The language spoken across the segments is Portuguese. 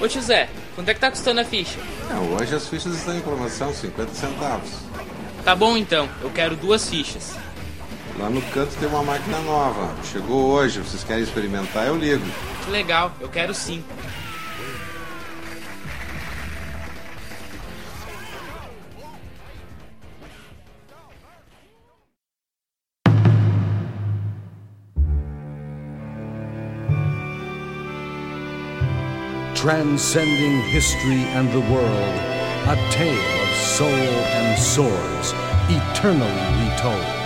Ô tio Zé, quanto é que tá custando a ficha? É, hoje as fichas estão em promoção, 50 centavos. Tá bom então, eu quero duas fichas. Lá no canto tem uma máquina nova. Chegou hoje, vocês querem experimentar? Eu ligo. Que legal, eu quero sim. Transcending history and the world, a tale of soul and swords, eternally retold.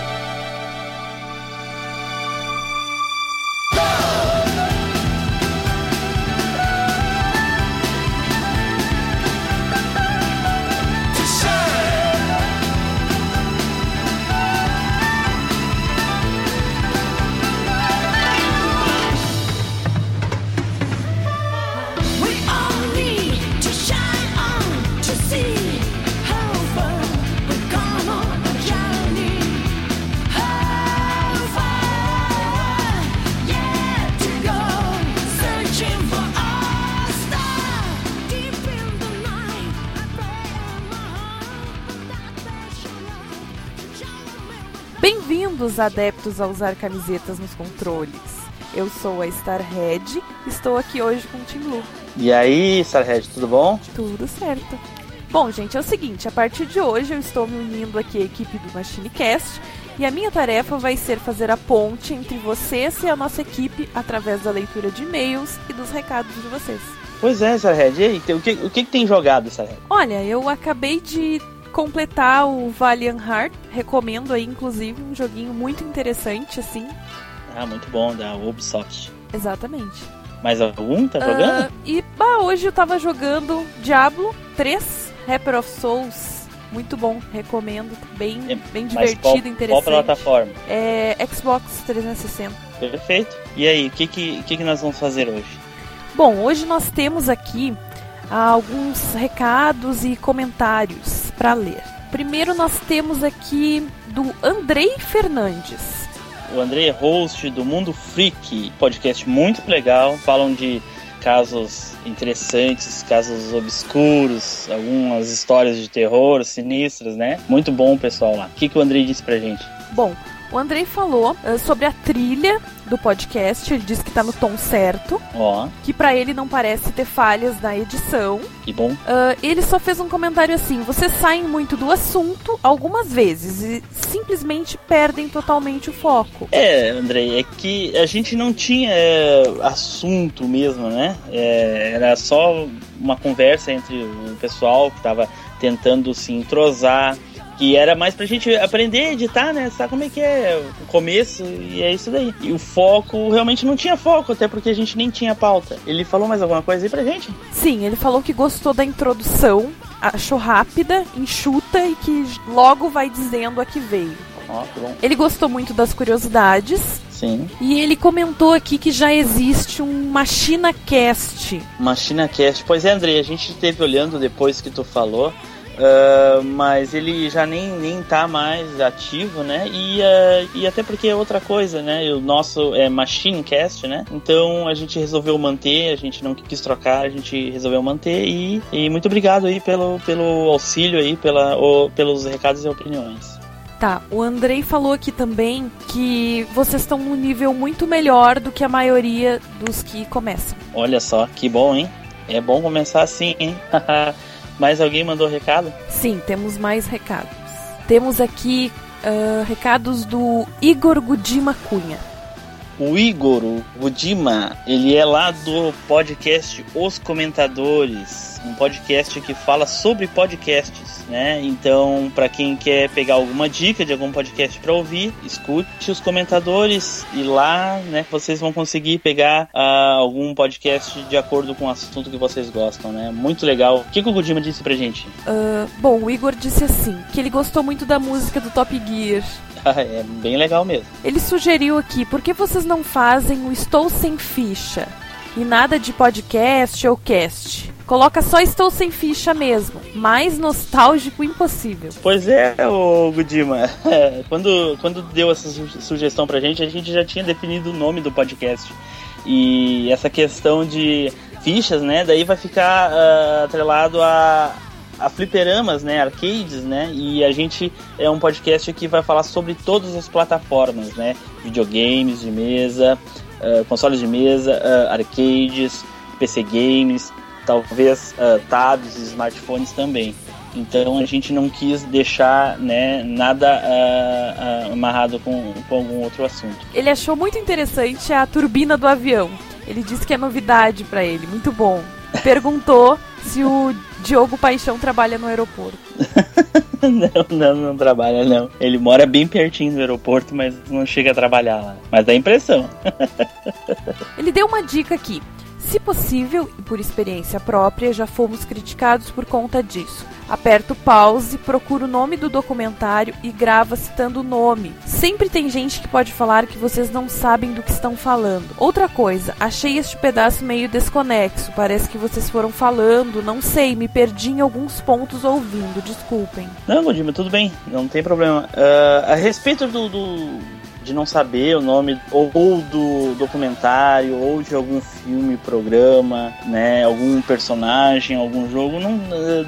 Adeptos a usar camisetas nos controles. Eu sou a Starhead, estou aqui hoje com o Tim Blue. E aí, Starhead, tudo bom? Tudo certo. Bom, gente, é o seguinte, a partir de hoje eu estou me unindo aqui à equipe do MachineCast e a minha tarefa vai ser fazer a ponte entre vocês e a nossa equipe através da leitura de e-mails e dos recados de vocês. Pois é, Starhead, e aí, o que, o que, que tem jogado, Starhead? Olha, eu acabei de completar o Valiant Heart, recomendo aí inclusive um joguinho muito interessante assim. Ah, muito bom, da Ubisoft. Exatamente. Mais algum? Tá jogando? Ah, e bah, hoje eu tava jogando Diablo 3, Rapper of Souls. Muito bom, recomendo. Bem, É, bem divertido, qual, interessante. qual plataforma? É Xbox 360. Perfeito. E aí, o que, que, que, que nós vamos fazer hoje? Bom, hoje nós temos aqui alguns recados e comentários para ler. Primeiro nós temos aqui do Andrei Fernandes. O André é host do Mundo Freak, podcast muito legal. Falam de casos interessantes, casos obscuros, algumas histórias de terror sinistras, né? Muito bom pessoal lá. O que, que o André disse pra gente? Bom, o Andrei falou ah, sobre a trilha do podcast, ele disse que tá no tom certo, Ó, que pra ele não parece ter falhas na edição. que bom. Ah, ele só fez um comentário assim: vocês saem muito do assunto algumas vezes e simplesmente perdem totalmente o foco. É, Andrei, é que a gente não tinha é, assunto mesmo, né? É, era só uma conversa entre o pessoal que tava tentando se entrosar, que era mais pra gente aprender a editar, né? Sabe como é que é o começo e é isso daí. E o foco, realmente não tinha foco, até porque a gente nem tinha pauta. Ele falou mais alguma coisa aí pra gente? Sim, ele falou que gostou da introdução, achou rápida, enxuta e que logo vai dizendo a que veio. Ó, que bom. Ele gostou muito das curiosidades Sim. e ele comentou aqui que já existe um Machina Cast. Machina Cast. Pois é, Andrei, a gente esteve olhando depois que tu falou, ah, mas ele já nem, nem tá mais ativo, né? E, ah, e até porque é outra coisa, né? O nosso é Machine Cast, né? Então a gente resolveu manter, a gente não quis trocar, a gente resolveu manter e, e muito obrigado aí pelo, pelo auxílio aí, pela, o- pelos recados e opiniões. Tá, o Andrei falou aqui também que vocês estão num nível muito melhor do que a maioria dos que começam. Olha só, que bom, hein? É bom começar assim, hein? Mais alguém mandou recado? Sim, temos mais recados. Temos aqui ah, recados do Igor Gudima Cunha. O Igor, o Gudima, ele é lá do podcast Os Comentadores, um podcast que fala sobre podcasts, né? Então, para quem quer pegar alguma dica de algum podcast para ouvir, escute os comentadores e lá, né, vocês vão conseguir pegar ah, algum podcast de acordo com o assunto que vocês gostam, né? Muito legal. O que, que o Gudima disse pra gente? Ah, bom, o Igor disse assim, que ele gostou muito da música do Top Gear. é bem legal mesmo. Ele sugeriu aqui, por que vocês não fazem o Estou Sem Ficha? E nada de podcast ou cast. Coloca só Estou Sem Ficha mesmo. Mais nostálgico impossível. Pois é, o Gudima. quando, quando deu essa su- sugestão pra gente, a gente já tinha definido o nome do podcast. E essa questão de fichas, né? Daí vai ficar ah, atrelado a, a fliperamas, né? Arcades, né? E a gente é um podcast que vai falar sobre todas as plataformas, né? Videogames de mesa, ah, consoles de mesa, ah, arcades, PC games, talvez ah, tabs e smartphones também. Então a gente não quis deixar né, nada ah, ah, amarrado com, com algum outro assunto. Ele achou muito interessante a turbina do avião. Ele disse que é novidade pra ele, muito bom. Perguntou se o Diogo Paixão trabalha no aeroporto. não, não, não trabalha não. Ele mora bem pertinho do aeroporto, mas não chega a trabalhar lá. Mas dá impressão. Ele deu uma dica aqui. Se possível e por experiência própria, já fomos criticados por conta disso. Aperta o pause, procura o nome do documentário e grava citando o nome. Sempre tem gente que pode falar que vocês não sabem do que estão falando. Outra coisa, achei este pedaço meio desconexo. Parece que vocês foram falando, não sei, me perdi em alguns pontos ouvindo, desculpem. Não, Godima, tudo bem, não tem problema. Ah, a respeito do, do- de não saber o nome ou, do documentário ou de algum filme, programa, né, algum personagem, algum jogo, não,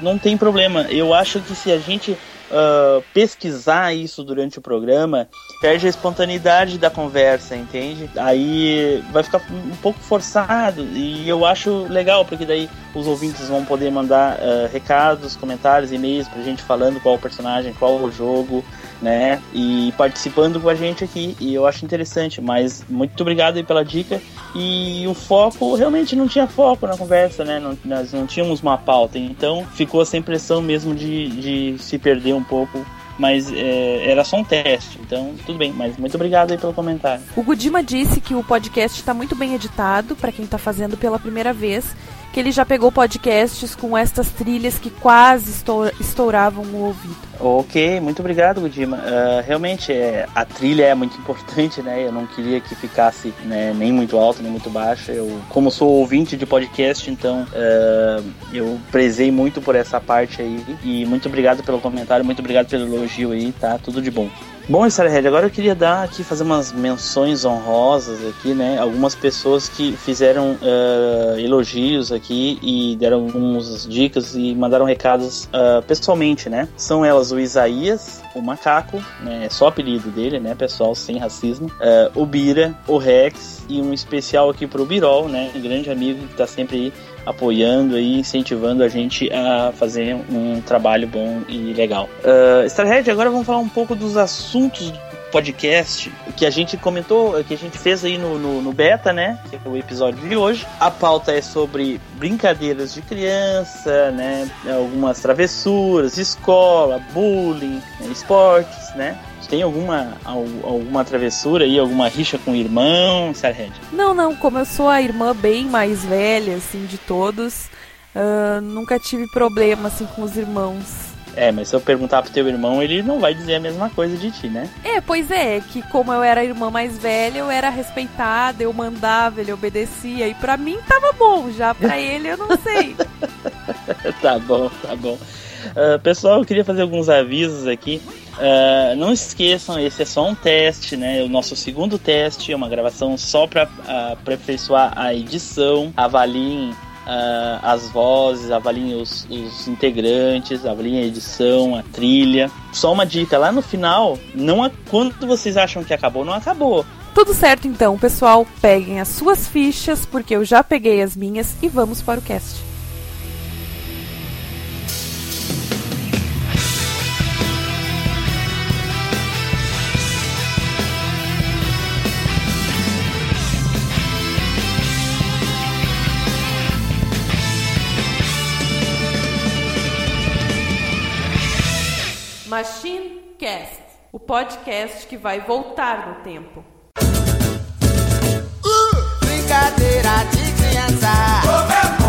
não tem problema. Eu acho que se a gente ah, pesquisar isso durante o programa, perde a espontaneidade da conversa, entende? Aí vai ficar um pouco forçado e eu acho legal, porque daí os ouvintes vão poder mandar ah, recados, comentários, e-mails pra gente falando qual o personagem, qual o jogo, né? E participando com a gente aqui. E eu acho interessante, mas muito obrigado aí pela dica. E o foco, realmente não tinha foco na conversa, né? Não- nós não tínhamos uma pauta, então ficou essa impressão mesmo de, de se perder um pouco. Mas é, era só um teste, então tudo bem. Mas muito obrigado aí pelo comentário. O Gudima disse que o podcast está muito bem editado para quem está fazendo pela primeira vez, que ele já pegou podcasts com estas trilhas que quase estou- estouravam o ouvido. Ok, muito obrigado, Gudima. Ah, realmente, é, a trilha é muito importante, né? Eu não queria que ficasse né, nem muito alta, nem muito baixa. Eu, como sou ouvinte de podcast, então ah, eu prezei muito por essa parte aí. E muito obrigado pelo comentário, muito obrigado pelo elogio aí, tá? Tudo de bom. Bom, Starhead, agora eu queria dar aqui, fazer umas menções honrosas aqui, né? Algumas pessoas que fizeram ah, elogios aqui e deram algumas dicas e mandaram recados ah, pessoalmente, né? São elas o Isaías, o Macaco, né? É só apelido dele, né, pessoal, sem racismo. ah, o Bira, o Rex e um especial aqui pro Birol, né? Um grande amigo que tá sempre aí apoiando e incentivando a gente a fazer um trabalho bom e legal. Uh, Starhead, agora vamos falar um pouco dos assuntos do podcast que a gente comentou, que a gente fez aí no, no, no beta, né? Que é o episódio de hoje. A pauta é sobre brincadeiras de criança, né? Algumas travessuras, escola, bullying, esportes, né? Tem alguma, al- alguma travessura aí, alguma rixa com o irmão, Starhead? Não, não, como eu sou a irmã bem mais velha, assim, de todos, ah, nunca tive problema, assim, com os irmãos. É, mas se eu perguntar pro teu irmão, ele não vai dizer a mesma coisa de ti, né? É, pois é, que como eu era a irmã mais velha, eu era respeitada, eu mandava, ele obedecia, e pra mim tava bom, já pra ele eu não sei. tá bom, tá bom. Ah, pessoal, eu queria fazer alguns avisos aqui. Ah, não esqueçam, esse é só um teste, né? O nosso segundo teste é uma gravação só para aperfeiçoar a edição. Avaliem ah, as vozes, avaliem os, os integrantes, avaliem a edição, a trilha. Só uma dica, lá no final, não quando vocês acham que acabou, não acabou. Tudo certo então, pessoal, peguem as suas fichas, porque eu já peguei as minhas, e vamos para o cast. Podcast que vai voltar no tempo. Brincadeira de criança. Como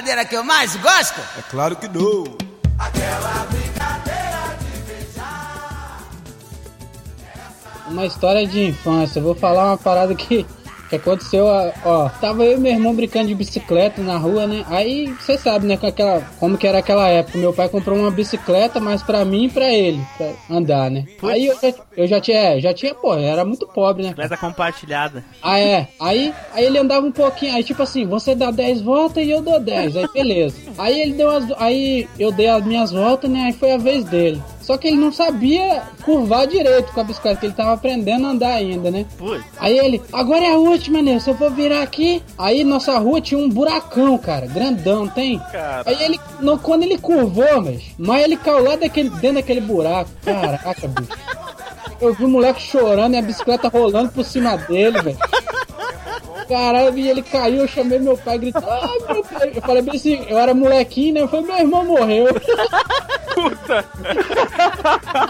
brincadeira que eu mais gosto? É claro que não. Uma história de infância. Eu vou falar uma parada que, que aconteceu, ó, ó. Tava eu e meu irmão brincando de bicicleta na rua, né? Aí você sabe, né? Com aquela, como que era aquela época. Meu pai comprou uma bicicleta, mas pra mim e pra ele, pra andar, né? Aí eu já, eu já tinha, é, já tinha, pô, era muito pobre, né? Bicicleta compartilhada. Ah, é. Aí, aí ele andava um pouquinho. Aí, tipo assim, você dá 10 voltas e eu dou 10. Aí, beleza. Aí ele deu as. Aí eu dei as minhas voltas, né? Aí foi a vez dele. Só que ele não sabia curvar direito com a bicicleta, que ele tava aprendendo a andar ainda, né? Putz. Aí ele, agora é a última, né? Se eu for virar aqui. Aí nossa rua tinha um buracão, cara, grandão, tem? Aí ele, no- quando ele curvou, mas, mas ele caiu lá daquele, dentro daquele buraco. Caraca, bicho. Eu vi o moleque chorando e a bicicleta rolando por cima dele, velho. Caralho, e ele caiu, eu chamei meu pai gritando, ai meu pai. Eu falei bem assim, eu era molequinho, né? Eu falei, meu irmão morreu. Puta!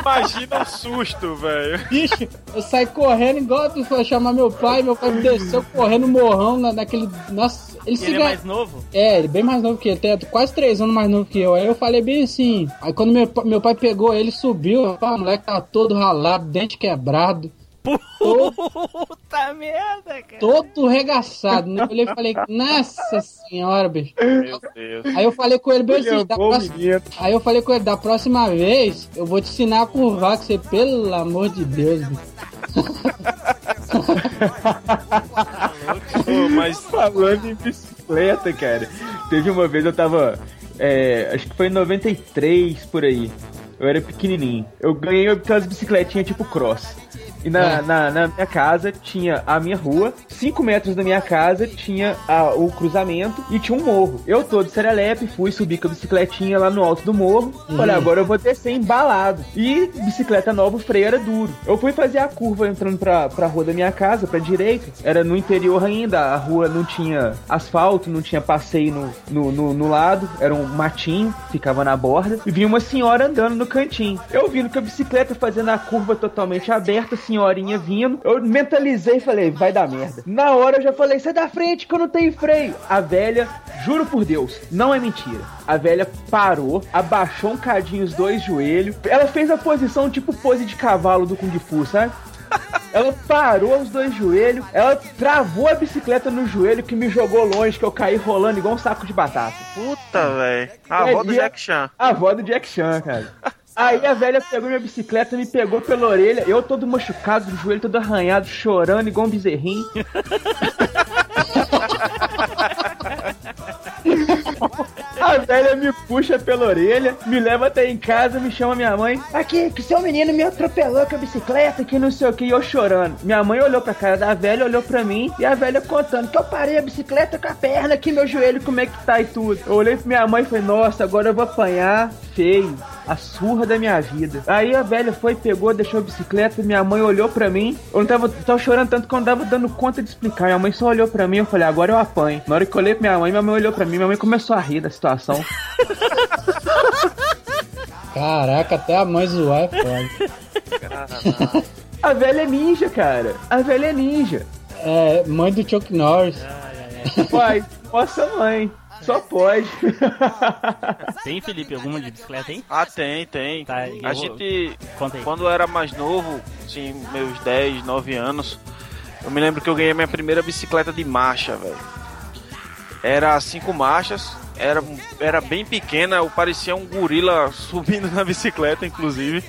Imagina o susto, velho. Bicho, eu saí correndo igual tu foi chamar meu pai, meu pai desceu correndo morrão na, naquele. Nossa, ele E se ele é ga- mais novo? É, ele é bem mais novo que ele, tem quase três anos mais novo que eu. Aí eu falei bem assim. Aí quando meu, meu pai pegou ele, subiu, o moleque tava todo ralado, dente quebrado. Todo, Puta merda, cara. todo regaçado, né? Eu olhei e falei, nossa senhora, bicho. Meu Deus. Aí eu falei com ele bem assim, da próxima-. Aí eu falei com ele, da próxima vez, eu vou te ensinar a curvar, que você, pelo amor de Deus, bicho. Ô, mas Falando em bicicleta, cara. Teve uma vez eu tava. é, acho que foi em 93 por aí. Eu era pequenininho. Eu ganhei aquelas bicicletinhas tipo cross. E na, É. na, na minha casa tinha a minha rua, 5 metros da minha casa tinha a- o cruzamento e tinha um morro. Eu todo serelepe, fui subir com a bicicletinha lá no alto do morro. Falei, agora eu vou descer embalado. E bicicleta nova, o freio era duro. Eu fui fazer a curva entrando pra, pra rua da minha casa, pra direita. Era no interior ainda, a rua não tinha asfalto, não tinha passeio no, no, no, no lado, era um matinho, ficava na borda. E vinha uma senhora andando no cantinho. Eu vindo com a bicicleta fazendo a curva totalmente aberta, a senhorinha vindo. Eu mentalizei e falei, vai dar merda. Na hora eu já falei, sai da frente que eu não tenho freio. A velha, juro por Deus, não é mentira. A velha parou, abaixou um cadinho os dois joelhos. Ela fez a posição tipo pose de cavalo do Kung Fu, sabe? Ela parou os dois joelhos, ela travou a bicicleta no joelho que me jogou longe, que eu caí rolando igual um saco de batata. Puta, velho. A É, avó do Jack Chan. A avó do Jack Chan, cara. Aí a velha pegou minha bicicleta, me pegou pela orelha, eu todo machucado, o joelho todo arranhado, chorando igual um bezerrinho. A velha me puxa pela orelha, me leva até em casa, me chama minha mãe. Aqui, que seu menino me atropelou com a bicicleta, que não sei o que, e eu chorando. Minha mãe olhou pra cara da velha, olhou pra mim, e a velha contando que eu parei a bicicleta com a perna aqui, meu joelho, como é que tá e tudo. Eu olhei pra minha mãe e falei, nossa, agora eu vou apanhar feio. A surra da minha vida. Aí a velha foi, pegou, deixou a bicicleta. Minha mãe olhou pra mim. Eu não tava, tava chorando tanto que eu não tava dando conta de explicar. Minha mãe só olhou pra mim. Eu falei, agora eu apanho. Na hora que eu olhei pra minha mãe, minha mãe olhou pra mim. Minha mãe começou a rir da situação. Caraca, até a mãe zoar é foda. A velha é ninja, cara. A velha é ninja. É, mãe do Chuck Norris. Pai, nossa mãe. Só pode. Tem, Felipe, alguma de bicicleta aí? Ah, tem, tem. Tá, eu a gente, Conta aí. quando eu era mais novo, assim, meus 10, 9 anos, eu me lembro que eu ganhei minha primeira bicicleta de marcha, velho. Era cinco marchas, era, era bem pequena, eu parecia um gorila subindo na bicicleta, inclusive.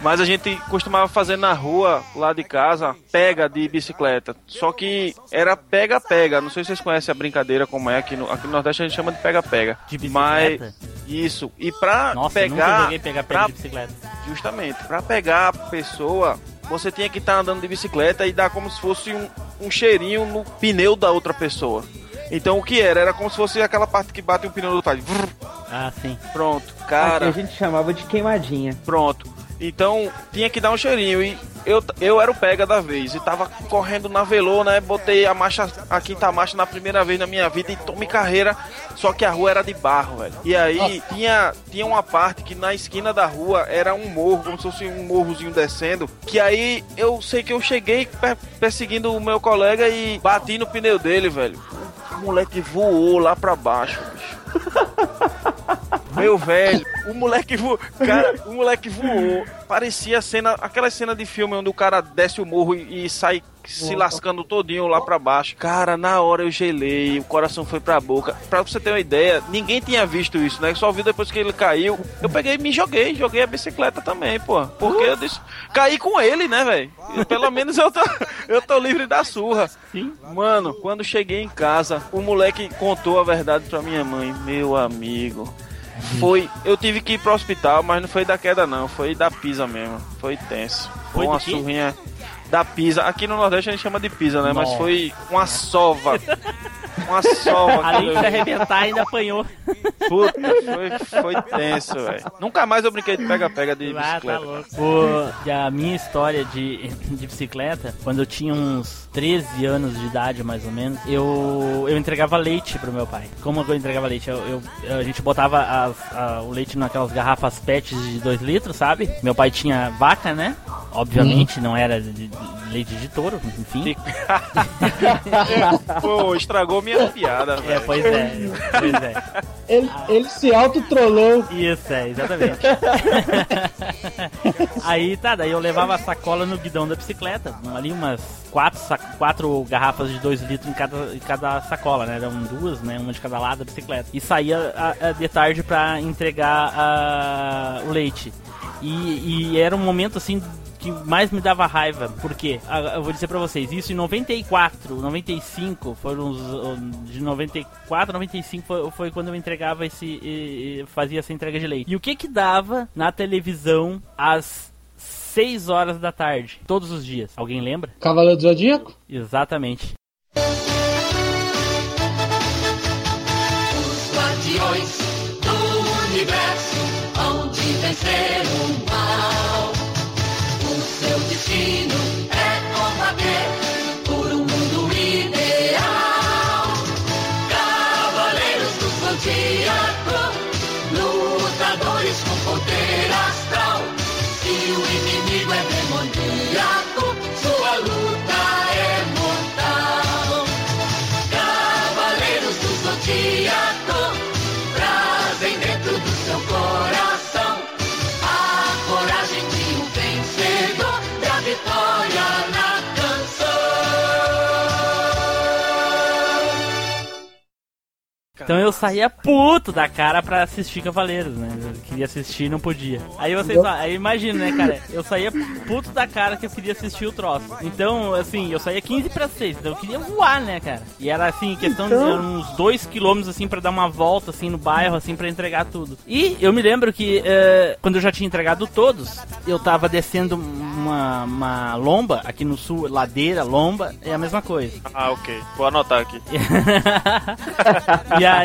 Mas a gente costumava fazer na rua, lá de casa, pega de bicicleta. Só que era pega-pega. Não sei se vocês conhecem a brincadeira como é. Aqui no, aqui no Nordeste a gente chama de pega-pega. De Mas bicicleta? isso. E pra Nossa, eu nunca pegar. pegar pega pra- de bicicleta. Justamente. Pra pegar a pessoa, você tinha que estar andando de bicicleta e dar como se fosse um, um cheirinho no pneu da outra pessoa. Então o que era? Era como se fosse aquela parte que bate o pneu do faz. vrr. Ah, sim. Pronto, Aqui cara. a gente chamava de queimadinha. Pronto. Então tinha que dar um cheirinho. E eu, eu era o pega da vez. E tava correndo na velô, né? Botei a marcha, a quinta marcha na primeira vez na minha vida e tome carreira. Só que a rua era de barro, velho. E aí tinha, tinha uma parte que na esquina da rua era um morro, como se fosse um morrozinho descendo. Que aí eu sei que eu cheguei per- perseguindo o meu colega e bati no pneu dele, velho. O moleque voou lá pra baixo, bicho. Meu velho, o moleque voou. Cara, o moleque voou. Parecia cena, aquela cena de filme onde o cara desce o morro e, e sai se lascando todinho lá pra baixo. Cara, na hora eu gelei, o coração foi pra boca. Pra você ter uma ideia, ninguém tinha visto isso, né? Só vi depois que ele caiu. Eu peguei e me joguei, joguei a bicicleta também, pô. Porque eu disse, caí com ele, né, velho? Pelo menos eu tô, eu tô livre da surra. Sim. Mano, quando cheguei em casa, o moleque contou a verdade pra minha mãe. Meu amigo. Foi. Eu tive que ir pro hospital, mas não foi da queda, não. Foi da pisa mesmo. Foi tenso. Foi, uma surrinha da pisa. Aqui no Nordeste a gente chama de pisa, né? Mas Nossa. foi uma sova. Uma sova. Além de arrebentar, ainda apanhou. Puta, foi, foi tenso, velho. Nunca mais eu brinquei de pega-pega de Ah, tá bicicleta. louco. O- e a minha história de, de bicicleta, quando eu tinha uns 13 anos de idade, mais ou menos, eu, eu entregava leite pro meu pai. Como eu entregava leite? Eu, eu- a gente botava as- a- o leite naquelas garrafas PET de 2 litros, sabe? Meu pai tinha vaca, né? Obviamente, não era de leite de touro, enfim. Pô, estragou minha piada, É, velho. pois é, pois é. Ele, ele se autotrollou. Isso, é, exatamente. aí tá, daí eu levava a sacola no guidão da bicicleta, ali umas quatro, sac- quatro garrafas de 2 litros em cada, em cada sacola, né? Eram duas, né? Uma de cada lado da bicicleta. E saía a- a- de tarde pra entregar a- o leite. E, e era um momento assim que mais me dava raiva, porque eu vou dizer pra vocês, isso em 94, 95, foram os de 94, 95 foi, foi quando eu entregava esse e- e fazia essa entrega de leite. E o que que dava na televisão às 6 horas da tarde, todos os dias? Alguém lembra? Cavaleiro do Zodíaco? Exatamente. Os guardiões Então eu saía puto da cara pra assistir Cavaleiros, né? Eu queria assistir e não podia. Aí vocês, aí imagina, né, cara? Eu saía puto da cara que eu queria assistir o troço. Então, assim, eu saía 15 pra 6, então eu queria voar, né, cara? E era assim, questão de Então- uns 2 quilômetros, assim, pra dar uma volta, assim, no bairro, assim, pra entregar tudo. E eu me lembro que, eh, quando eu já tinha entregado todos, eu tava descendo uma, uma lomba, aqui no sul, ladeira, lomba, é a mesma coisa. Ah, ok. Vou anotar aqui. e aí,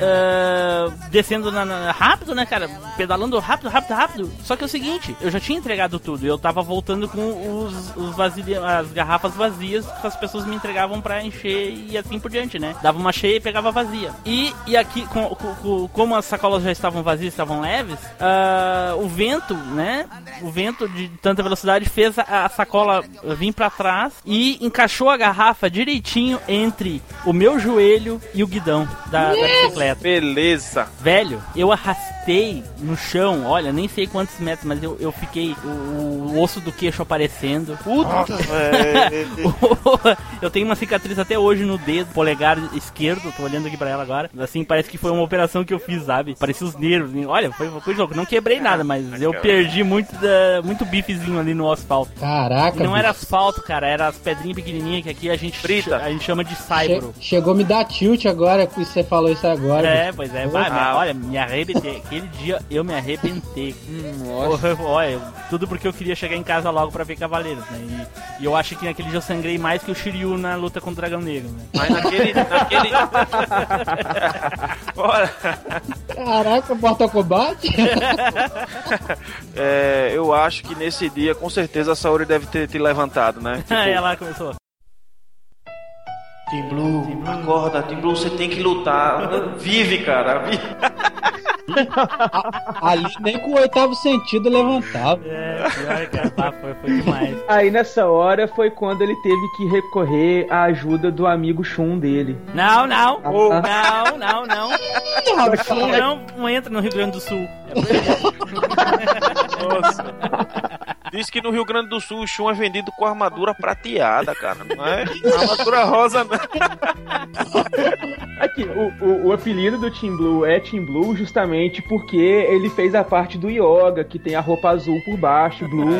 ah, descendo na, na- rápido, né, cara? Pedalando rápido, rápido, rápido. Só que é o seguinte, eu já tinha entregado tudo. Eu tava voltando com os, os as garrafas vazias que as pessoas me entregavam pra encher e assim por diante, né? Dava uma cheia e pegava vazia. E, e aqui, com- com- com- como as sacolas já estavam vazias, estavam leves, ah, o vento, né? O vento de tanta velocidade fez a, a sacola vir pra trás e encaixou a garrafa direitinho entre o meu joelho e o guidão da, da bicicleta. Beleza. Velho, eu arrastei no chão, olha, nem sei quantos metros, mas eu, eu fiquei o, o osso do queixo aparecendo. Puta, velho. eu tenho uma cicatriz até hoje no dedo, polegar esquerdo, tô olhando aqui pra ela agora. Assim, parece que foi uma operação que eu fiz, sabe? Parecia os nervos. Olha, foi uma coisa louca. Não quebrei nada, mas eu perdi muito, da, muito bifezinho ali no asfalto. Caraca, E não era asfalto, cara, era as pedrinhas pequenininhas que aqui a gente, Frita. a gente chama de Che- saibro. chegou a me dar tilt agora que você falou isso agora. É, pois é. Ah. Olha, me arrebentei. Aquele dia eu me arrebentei. olha, tudo porque eu queria chegar em casa logo pra ver Cavaleiros, né? E, e eu acho que naquele dia eu sangrei mais que o Shiryu na luta contra o Dragão Negro, né? Mas naquele. naquele... Olha, Caraca, Mortal Kombat? é, eu acho que nesse dia, com certeza, a Saori deve ter te levantado, né? Tipo, Aí ela começou. Team Blue, acorda, Team Blue, você tem que lutar. Vive, cara, vive. Ali nem com o oitavo sentido levantava. É, pior que tá, foi, foi demais. Aí nessa hora foi quando ele teve que recorrer à ajuda do amigo Shun dele. Não, não, Ah. não, não, não. Não, não, não entra no Rio Grande do Sul. Nossa. Diz que no Rio Grande do Sul o chum é vendido com armadura prateada, cara. Não é armadura rosa, não. Aqui, o, o, o apelido do Team Blue é Team Blue justamente porque ele fez a parte do Yoga, que tem a roupa azul por baixo, blue,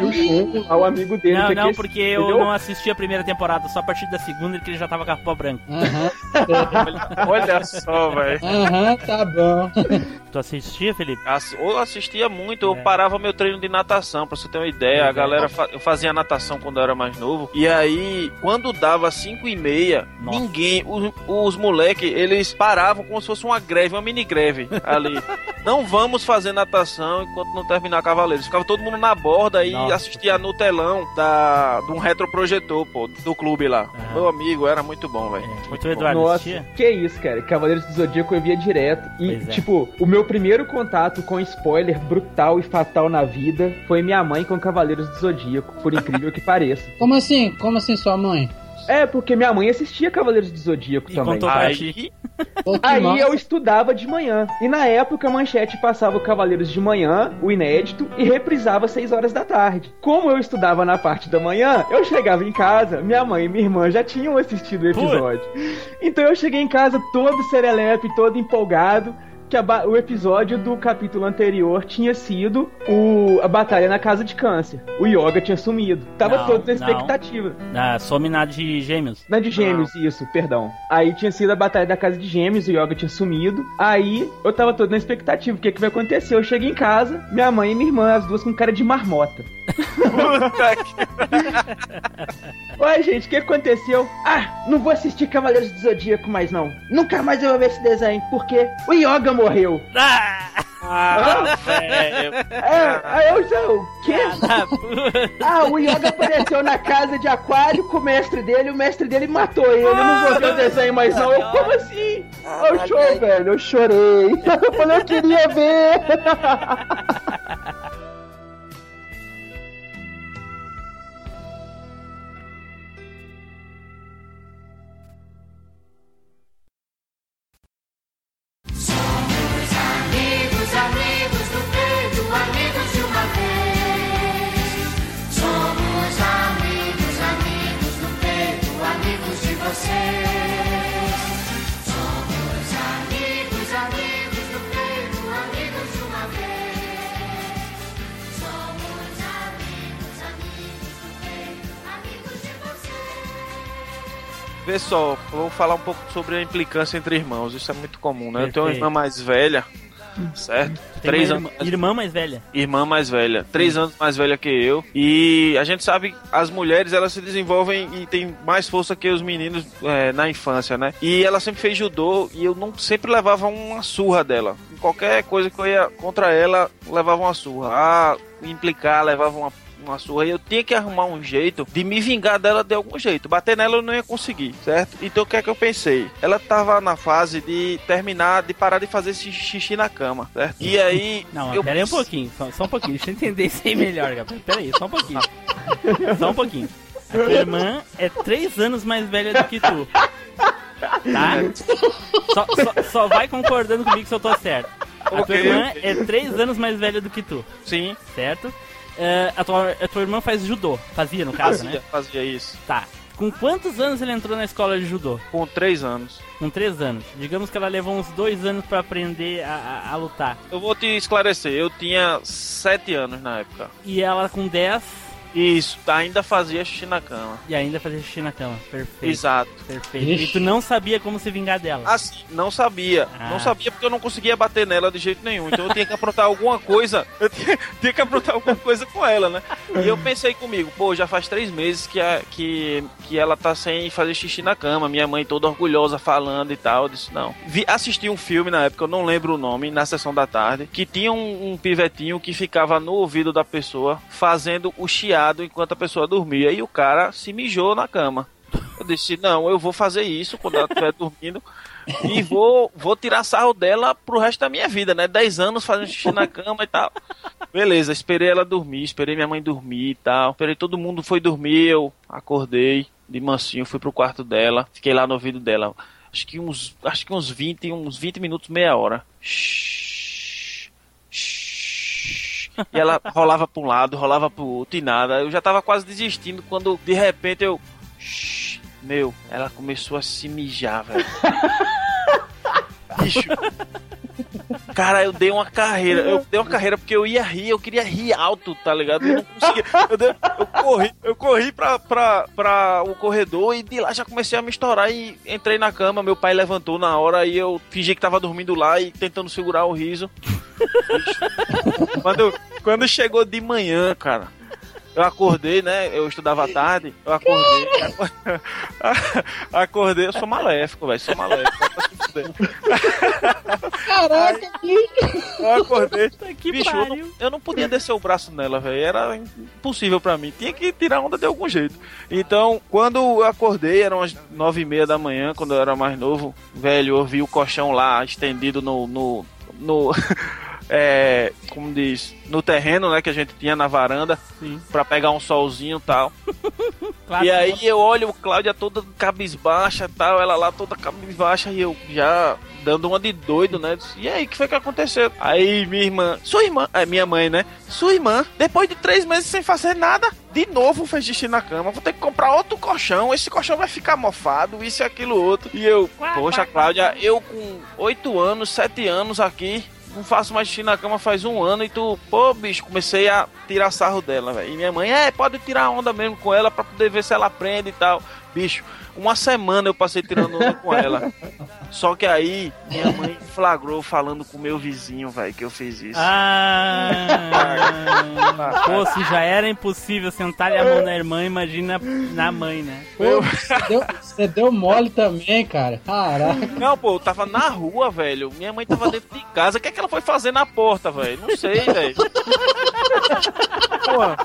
e o Shun, ao amigo dele. Não, que não, aqui- porque eu entendeu? não assisti a primeira temporada, só a partir da segunda que ele já tava com a roupa branca. Olha só, velho. Aham, tá bom. Tu assistia, Felipe? Ass- Eu assistia muito, eu parava meu treino de natação, pra você ter uma ideia. A galera, fa- eu fazia natação quando eu era mais novo. E aí, quando dava 5 e meia, ninguém, os, os moleques, eles paravam como se fosse uma greve, uma mini greve ali. não vamos fazer natação enquanto não terminar Cavaleiros. Ficava todo mundo na borda e Nossa. assistia no telão da, de um retroprojetor, pô, do clube lá. Meu amigo, era muito bom, velho. Muito bom. Nossa, que isso, cara. Cavaleiros do Zodíaco eu via direto. E, é. tipo, o meu primeiro contato com spoiler brutal e fatal na vida foi minha mãe com Cavaleiros do Zodíaco, por incrível que pareça. Como assim? Como assim sua mãe? É, porque minha mãe assistia Cavaleiros do Zodíaco também. contou pra Aí-. Aí eu estudava de manhã. E na época a manchete passava o Cavaleiros de manhã, o inédito, e reprisava às 6 horas da tarde. Como eu estudava na parte da manhã, eu chegava em casa, minha mãe e minha irmã já tinham assistido o episódio. Então eu cheguei em casa todo serelepe, todo empolgado. Que a o episódio do capítulo anterior tinha sido o, a batalha na casa de câncer. O Yoga tinha sumido. Tava Não, todos na não. expectativa. Ah, some na de gêmeos. Na de gêmeos, isso, perdão. Aí tinha sido a batalha da casa de gêmeos, o Yoga tinha sumido. Aí eu tava todo na expectativa, o que, que vai acontecer? Eu cheguei em casa, minha mãe e minha irmã, as duas com cara de marmota. Ué, gente, o que aconteceu? Ah, não vou assistir Cavaleiros do Zodíaco mais não. Nunca mais eu vou ver esse desenho, porque o Yoga morreu. Ah, velho. É, aí eu já, o quê? Ah, o Yoga apareceu na casa de aquário com o mestre dele, o mestre dele matou ele. Eu não vou ver o desenho mais não. Eu, como assim? Eu chorei, velho, eu chorei. Eu falei, eu queria ver. só, vou falar um pouco sobre a implicância entre irmãos. Isso é muito comum, né? Eu tenho uma Perfeito. irmã mais velha, certo? Tem Três uma anos. irmã, irmã mais velha. Irmã mais velha, três anos mais velha que eu. E a gente sabe que as mulheres elas se desenvolvem e têm mais força que os meninos é, na infância, né? E ela sempre fez judô e eu não sempre levava uma surra dela. Qualquer coisa que eu ia contra ela, levava uma surra. Ah, implicar, levava uma uma surra e eu tinha que arrumar um jeito de me vingar dela de algum jeito. Bater nela eu não ia conseguir, certo? Então o que é que eu pensei? Ela tava na fase de terminar, de parar de fazer esse xixi na cama, certo? E aí. Não, eu pera aí um pouquinho, só, só um pouquinho, deixa eu entender isso aí melhor, Gabriel. Pera aí, só um pouquinho. Só um pouquinho. A tua irmã é três anos mais velha do que tu. Tá? Só, só, só vai concordando comigo se eu tô certo. A tua Ok, irmã é três anos mais velha do que tu. Sim. Certo? É, a, tua, a tua irmã faz judô. Fazia, no caso, Fazia, né? fazia isso. Tá. Com quantos anos ele entrou na escola de judô? Com três anos. Com três anos. Digamos que ela levou uns dois anos pra aprender a, a- a lutar. Eu vou te esclarecer, eu tinha sete anos na época. E ela com 10 Isso, ainda fazia xixi na cama. e ainda fazia xixi na cama. Perfeito. Exato. Perfeito. E Ixi. tu não sabia como se vingar dela. Assim, não sabia. Ah. Não sabia porque eu não conseguia bater nela de jeito nenhum. Então eu tinha que aprontar alguma coisa. Eu tinha, tinha que aprontar alguma coisa com ela, né? E eu pensei comigo, pô, já faz três meses que, a, que, que ela tá sem fazer xixi na cama. Minha mãe toda orgulhosa falando e tal. Eu disse, não. Vi, assisti um filme na época, eu não lembro o nome, na sessão da tarde, que tinha um, um pivetinho que ficava no ouvido da pessoa fazendo o chiado enquanto a pessoa dormia. E o cara se mijou na cama. Eu disse, não, eu vou fazer isso quando ela estiver dormindo e vou, vou tirar sarro dela pro resto da minha vida, né? 10 anos fazendo xixi na cama e tal. Beleza, esperei ela dormir, esperei minha mãe dormir e tal. Esperei todo mundo foi dormir, eu acordei de mansinho, fui pro quarto dela, fiquei lá no ouvido dela. Acho que uns, acho que uns 20, uns 20 minutos, meia hora. Shhh, E ela rolava pra um lado, rolava pro outro e nada. Eu já tava quase desistindo quando de repente eu. Shhh, meu, ela começou a se mijar, velho. Bicho. Cara, eu dei uma carreira. Eu dei uma carreira porque eu ia rir, eu queria rir alto, tá ligado? Eu não conseguia. Eu, dei- eu corri, eu corri pra, pra, pra o corredor e de lá já comecei a me estourar e entrei na cama. Meu pai levantou na hora e eu fingi que tava dormindo lá e tentando segurar o riso. Quando, quando chegou de manhã, cara. Eu acordei, né? Eu estudava à tarde. Eu acordei. acordei. Eu sou maléfico, velho. Sou maléfico. Caraca, bicho. Eu acordei. Que Bicho, eu não, pariu. eu não podia descer o braço nela, velho. Era impossível pra mim. Tinha que tirar onda de algum jeito. Então, quando eu acordei, eram as nove e meia da manhã, quando eu era mais novo, velho, eu vi o colchão lá estendido no. no, no é, como diz, no terreno, né, que a gente tinha na varanda, pra pegar um solzinho e tal. Claro, E aí eu olho o Cláudia toda cabisbaixa e tal, ela lá toda cabisbaixa e eu já dando uma de doido, né? E aí, o que foi que aconteceu? Aí minha irmã, sua irmã, é minha mãe, né? Sua irmã, depois de três meses sem fazer nada, de novo fez xixi na cama. Vou ter que comprar outro colchão. Esse colchão vai ficar mofado, isso e aquilo outro. E eu, poxa, Cláudia, eu com oito anos, sete anos aqui. Não faço mais xixi na cama faz um ano e tu, pô, bicho, comecei a tirar sarro dela, velho. E minha mãe, é, pode tirar onda mesmo com ela pra poder ver se ela aprende e tal. Bicho, uma semana eu passei tirando onda com ela. Só que aí minha mãe flagrou falando com o meu vizinho, velho, que eu fiz isso. Ah, pô, se já era impossível sentar a mão na irmã, imagina na mãe, né? Pô, você deu, você deu mole também, cara. Caraca. Não, pô, eu tava na rua, velho. Minha mãe tava dentro de casa. O que é que ela foi fazer na porta, velho? Não sei, velho. Porra.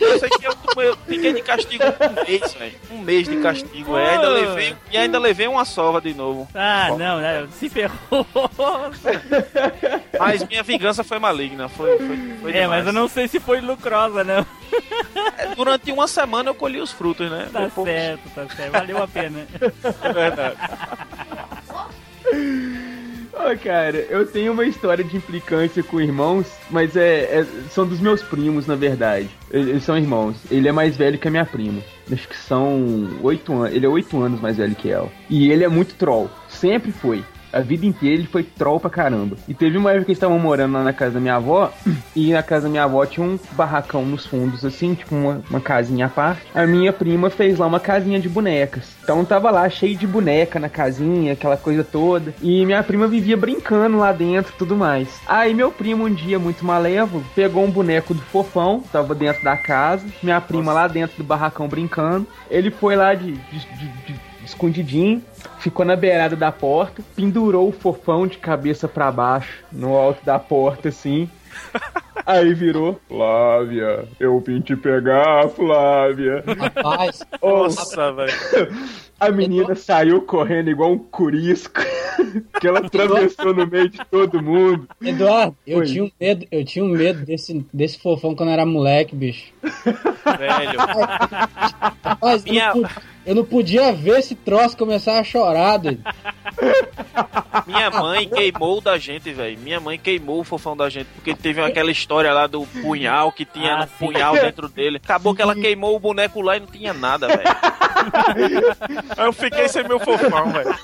Eu sei que eu, eu fiquei de castigo um mês, velho. Um mês de castigo, velho. Ainda levei, e ainda levei uma sova de novo. Ah, não, né? Se ferrou. Mas minha vingança foi maligna. Foi, foi, foi É, demais. mas eu não sei se foi lucrosa, não. Durante uma semana eu colhi os frutos, né? Tá Depois- certo, tá certo. Valeu a pena. É verdade. Cara, eu tenho uma história de implicância com irmãos, mas é, é- são dos meus primos, na verdade. Eles são irmãos. Ele é mais velho que a minha prima. Acho que são oito anos. Ele é oito anos mais velho que ela. E ele é muito troll. Sempre foi. A vida inteira ele foi troll pra caramba. E teve uma época que eles estavam morando lá na casa da minha avó. E na casa da minha avó tinha um barracão nos fundos, assim, tipo uma, uma casinha à parte. A minha prima fez lá uma casinha de bonecas. Então tava lá cheio de boneca na casinha, aquela coisa toda. E minha prima vivia brincando lá dentro e tudo mais. Aí meu primo, um dia muito malévolo, pegou um boneco do fofão, tava dentro da casa. Minha prima lá dentro do barracão brincando. Ele foi lá de- de- de- de escondidinho, ficou na beirada da porta, pendurou o fofão de cabeça pra baixo no alto da porta assim. Aí virou, Flávia, eu vim te pegar, Flávia. Rapaz, Nossa, velho. A menina saiu correndo igual um curisco, que ela atravessou no meio de todo mundo. Eduardo, eu tinha um medo, eu tinha um medo desse, desse fofão quando eu era moleque, bicho. Velho. Rapaz, eu, Minha- não, pu- eu não podia ver esse troço começar a chorar, doido. Minha mãe queimou o da gente, velho. Minha mãe queimou o fofão da gente, porque teve aquela história lá do punhal que tinha Ah, no sim. punhal dentro dele. Acabou que ela queimou o boneco lá e não tinha nada, velho. Aí eu fiquei sem meu fofão, velho.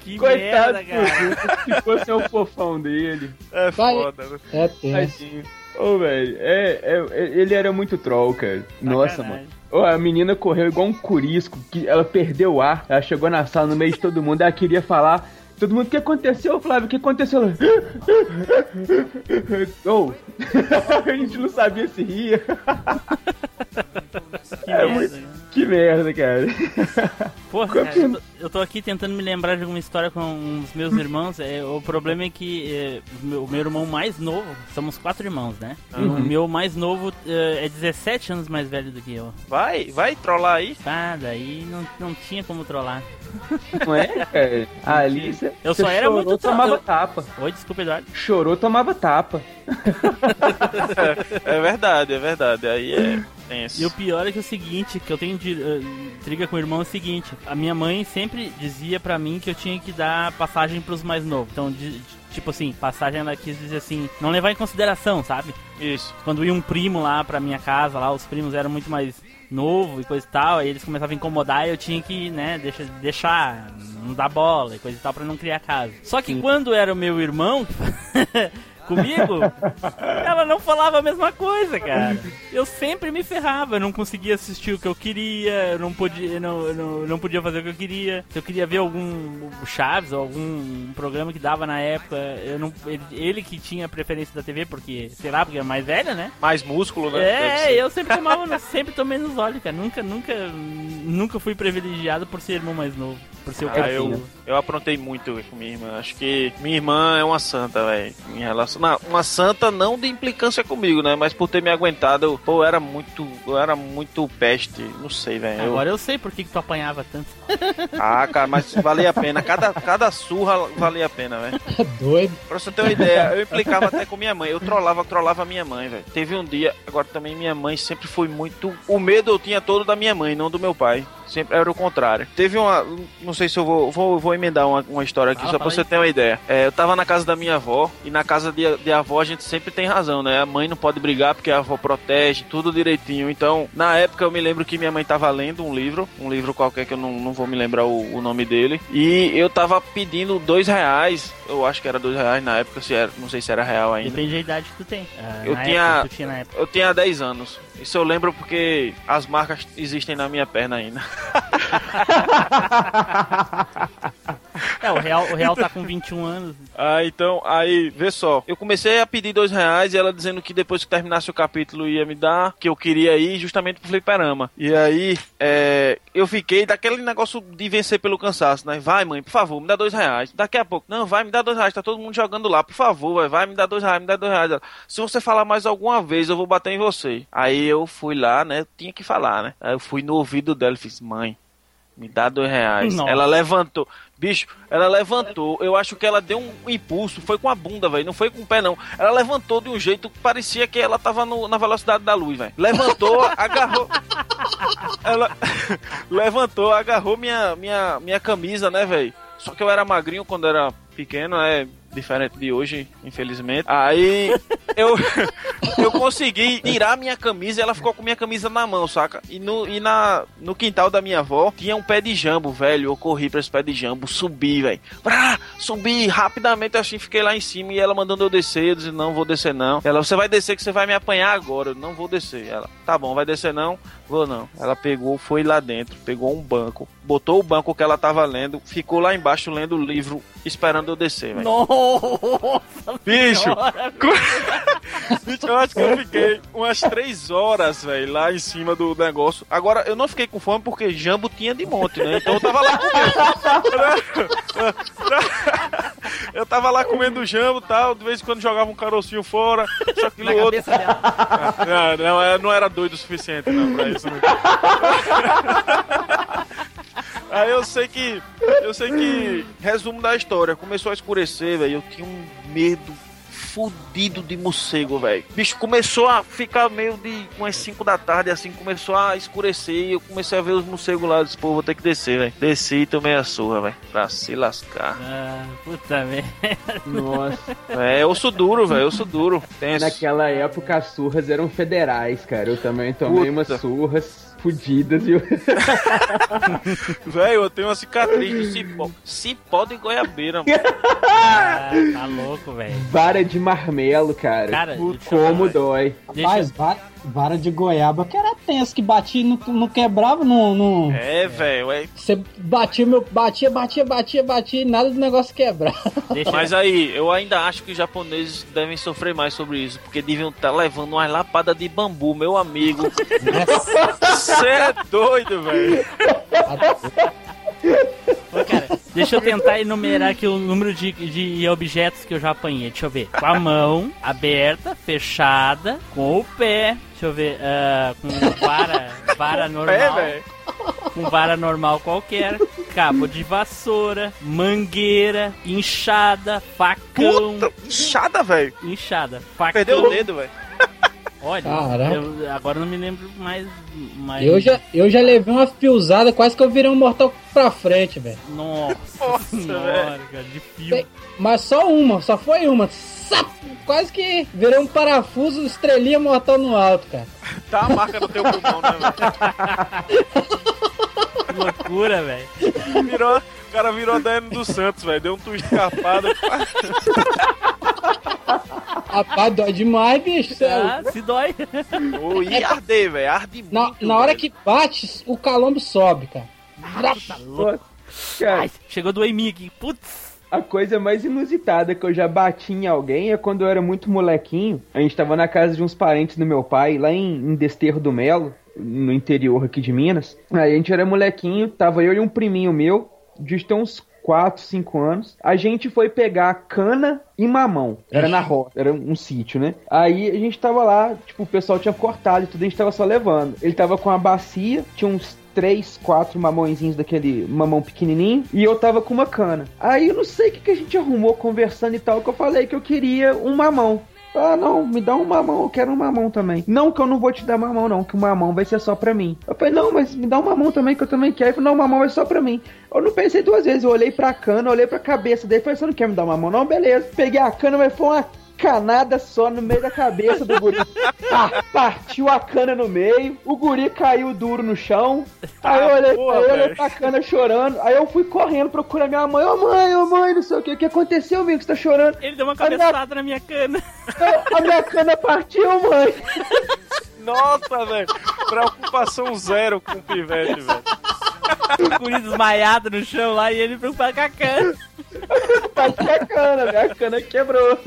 Que Coitado merda, cara. do ficou sem o fofão dele. É Vai. foda, né? É. Ô, velho, é, é- ele era muito troll, cara. Nossa, Sacanagem. mano. A menina correu igual um curisco, que ela perdeu o ar. Ela chegou na sala no meio de todo mundo, ela queria falar. Todo mundo, o que aconteceu, Flávio? O que aconteceu? Ela... Ô, a gente não sabia se ria. Que É merda. muito-? Que merda, cara. Porra, cara, eu, tô, aqui tentando me lembrar de alguma história com os meus irmãos. É, o problema é que é, o, meu, irmão mais novo, somos quatro irmãos, né? Uhum. O meu mais novo é, é 17 anos mais velho do que eu. Vai, vai trollar aí. Ah, daí não, não tinha como trollar. Não é, cara? Ali você Eu só era chorou, muito tomava eu- tapa. Oi, desculpa, Eduardo. Chorou, tomava tapa. É verdade, é verdade. Aí é E o pior é que é o seguinte, que eu tenho de eh, intriga com o irmão é o seguinte, a minha mãe sempre dizia pra mim que eu tinha que dar passagem pros mais novos. Então, de- de- tipo assim, passagem ela quis dizer assim, não levar em consideração, sabe? Isso. Quando ia um primo lá pra minha casa, lá os primos eram muito mais novo e coisa e tal, aí eles começavam a incomodar e eu tinha que, né, deixa, deixar, não dar bola e coisa e tal pra não criar casa. Só que quando era o meu irmão comigo, ela não falava a mesma coisa, cara. Eu sempre me ferrava, eu não conseguia assistir o que eu queria, eu não podia, não, não, não podia fazer o que eu queria. Se eu queria ver algum Chaves ou algum programa que dava na época, eu não, ele, ele que tinha preferência da TV, porque, sei lá, porque é mais velha, né? Mais músculo, né? É, eu sempre tomava, sempre tomei nos olhos, cara. Nunca, nunca, nunca fui privilegiado por ser irmão mais novo, por ser o Ah, cabecinho. eu, eu aprontei muito com minha irmã. Acho que minha irmã é uma santa, velho. Em relação. Não, uma santa não de implicância comigo, né? Mas por ter me aguentado, eu, pô, eu era muito. Eu era muito peste. Não sei, velho. Eu- Agora eu sei por que, que tu apanhava tanto. Ah, cara, mas valia a pena. Cada, cada surra valia a pena, velho. Doido. Pra você ter uma ideia, eu implicava até com minha mãe. Eu trollava, trollava minha mãe, velho. Teve um dia, agora também minha mãe sempre foi muito. O medo eu tinha todo da minha mãe, não do meu pai. Sempre era o contrário. Teve uma. Não sei se eu vou. Vou, vou emendar uma, uma história aqui, Fala, só pra você aí. ter uma ideia. É, eu tava na casa da minha avó, e na casa de, de avó a gente sempre tem razão, né? A mãe não pode brigar porque a avó protege, tudo direitinho. Então, na época eu me lembro que minha mãe tava lendo um livro, um livro qualquer que eu não, não vou me lembrar o, o nome dele. E eu tava pedindo dois reais. Eu acho que era dois reais na época, se era, não sei se era real ainda. Depende da idade que tu tem. Ah, Eu tinha- tu tinha. Eu tinha 10 anos. Isso eu lembro porque as marcas existem na minha perna ainda. É, o Real, o Real tá com 21 anos. Ah, então, aí, vê só. Eu comecei a pedir dois reais e ela dizendo que depois que terminasse o capítulo ia me dar, que eu queria ir justamente pro fliperama. E aí, é, eu fiquei daquele negócio de vencer pelo cansaço, né? Vai, mãe, por favor, me dá dois reais. Daqui a pouco, não, vai, me dá dois reais, tá todo mundo jogando lá, por favor, vai, vai, me dá dois reais, me dá dois reais. Se você falar mais alguma vez, eu vou bater em você. Aí eu fui lá, né? Tinha que falar, né? Aí eu fui no ouvido dela e fiz, mãe, me dá dois reais. Nossa. Ela levantou. Bicho, ela levantou. Eu acho que ela deu um impulso. Foi com a bunda, velho. Não foi com o pé, não. Ela levantou de um jeito que parecia que ela tava no- na velocidade da luz, velho. Levantou, agarrou. Ela levantou, agarrou minha, minha, minha camisa, né, velho? Só que eu era magrinho quando era pequeno, é diferente de hoje, infelizmente. Aí eu eu consegui tirar minha camisa e ela ficou com minha camisa na mão, saca? E no, e na, no quintal da minha avó tinha um pé de jambo, velho. Eu corri pra esse pé de jambo, subi, velho. Subi rapidamente assim, fiquei lá em cima e ela mandando eu descer. Eu disse, não vou descer não. Ela, você vai descer que você vai me apanhar agora. Eu não vou descer. Ela, tá bom, vai descer não? Vou não. Ela pegou, foi lá dentro, pegou um banco, botou o banco que ela tava lendo, ficou lá embaixo lendo o livro, esperando eu descer, velho. Nossa! Bicho, senhora, Bicho, eu acho que eu fiquei umas três horas, velho, lá em cima do negócio. Agora, eu não fiquei com fome porque jambo tinha de monte, né? Então eu tava lá comendo. Eu tava lá comendo jambo e tal, de vez em quando jogava um carocinho fora, só que no outro. Não, não, eu não era doido o suficiente, não, pra isso. Não. Aí eu sei que. Eu sei que. Resumo da história. Começou a escurecer, velho. Eu tinha um medo fudido de morcego, velho. Bicho, começou a ficar meio de umas 5 da tarde, assim, começou a escurecer e eu comecei a ver os morcegos lá. Eu disse, pô, vou ter que descer, velho. Desci e tomei a surra, velho. Pra se lascar. Ah, puta merda. Nossa. É, osso duro, velho, osso duro. Tenso. Naquela época as surras eram federais, cara. Eu também tomei Puta. umas surras fudidas, viu? Velho, eu tenho uma cicatriz do cipó. Cipó de goiabeira, mano. Ah, tá louco, velho. Vara de marmelo, cara. Cara, deixa eu como falar. dói. Deixa- Rapaz, vara, Vara de goiaba que era tenso, que batia e não, não quebrava, não. não... É, velho, é. Você batia, meu, batia, batia, batia, batia e nada do negócio quebrar. Mas aí, eu ainda acho que os japoneses devem sofrer mais sobre isso, porque deviam estar levando uma lapada de bambu, meu amigo. Você é doido, velho. Ô, cara, deixa eu tentar enumerar aqui o número de, de objetos que eu já apanhei. Deixa eu ver. Com a mão aberta, fechada, com o pé. Deixa eu ver. ah, com vara, vara normal. velho. com vara normal qualquer. Cabo de vassoura, mangueira, inchada, facão. Puta, inchada, velho. Inchada, facão. Perdeu o dedo, velho. Olha, eu- agora eu não me lembro mais. mais... Eu já, eu já levei uma fiozada, quase que eu virei um mortal pra frente, velho. Nossa, Nossa, senhora, cara, de fio. Mas só uma, só foi uma. Sap! Quase que virei um parafuso, estrelinha mortal no alto, cara. Tá a marca no teu pulmão, né, Que loucura, velho. velho? Virou, cara virou Daiane dos Santos, velho. Deu um tu escapado. Rapaz, dói demais, bicho. é Ah, se dói. Ô, e arder, velho. Arde muito. na, na hora que bate, o calombo sobe, cara. Tá louco. Cara, Ai, chegou do em mim aqui. Putz. a coisa mais inusitada que eu já bati em alguém é quando eu era muito molequinho. A gente tava na casa de uns parentes do meu pai, lá em, em Desterro do Melo, no interior aqui de Minas. Aí a gente era molequinho, tava eu e um priminho meu, de ter uns 4, 5 anos. A gente foi pegar cana e mamão. Era na roça, era um sítio, né? Aí a gente tava lá, tipo, o pessoal tinha cortado e tudo, a gente tava só levando. Ele tava com a bacia, tinha uns três, quatro mamõezinhos daquele mamão pequenininho, e eu tava com uma cana. Aí eu não sei o que, que a gente arrumou conversando e tal, que eu falei que eu queria um mamão. Ah, não, me dá um mamão, eu quero um mamão também. Não, que eu não vou te dar mamão, não, que o mamão vai ser só pra mim. Eu falei, não, mas me dá um mamão também, que eu também quero. Ele falou, não, o mamão vai só pra mim. Eu não pensei duas vezes, eu olhei pra cana, olhei pra cabeça dele, falei, você não quer me dar mamão? Não, beleza. Peguei a cana, mas foi uma canada só no meio da cabeça do guri. Ah, partiu a cana no meio, o guri caiu duro no chão. Aí eu olhei, porra, aí eu olhei pra cana chorando. Aí eu fui correndo procurar minha mãe. Ô mãe, ô mãe, não sei o que. O que aconteceu, amigo? Você tá chorando? Ele deu uma A minha- cabeçada na minha cana. A minha cana partiu, mãe. Nossa, velho. Preocupação zero com o pivete, velho. O guri desmaiado no chão lá e ele preocupado com a cana. Partiu a cana, minha cana quebrou.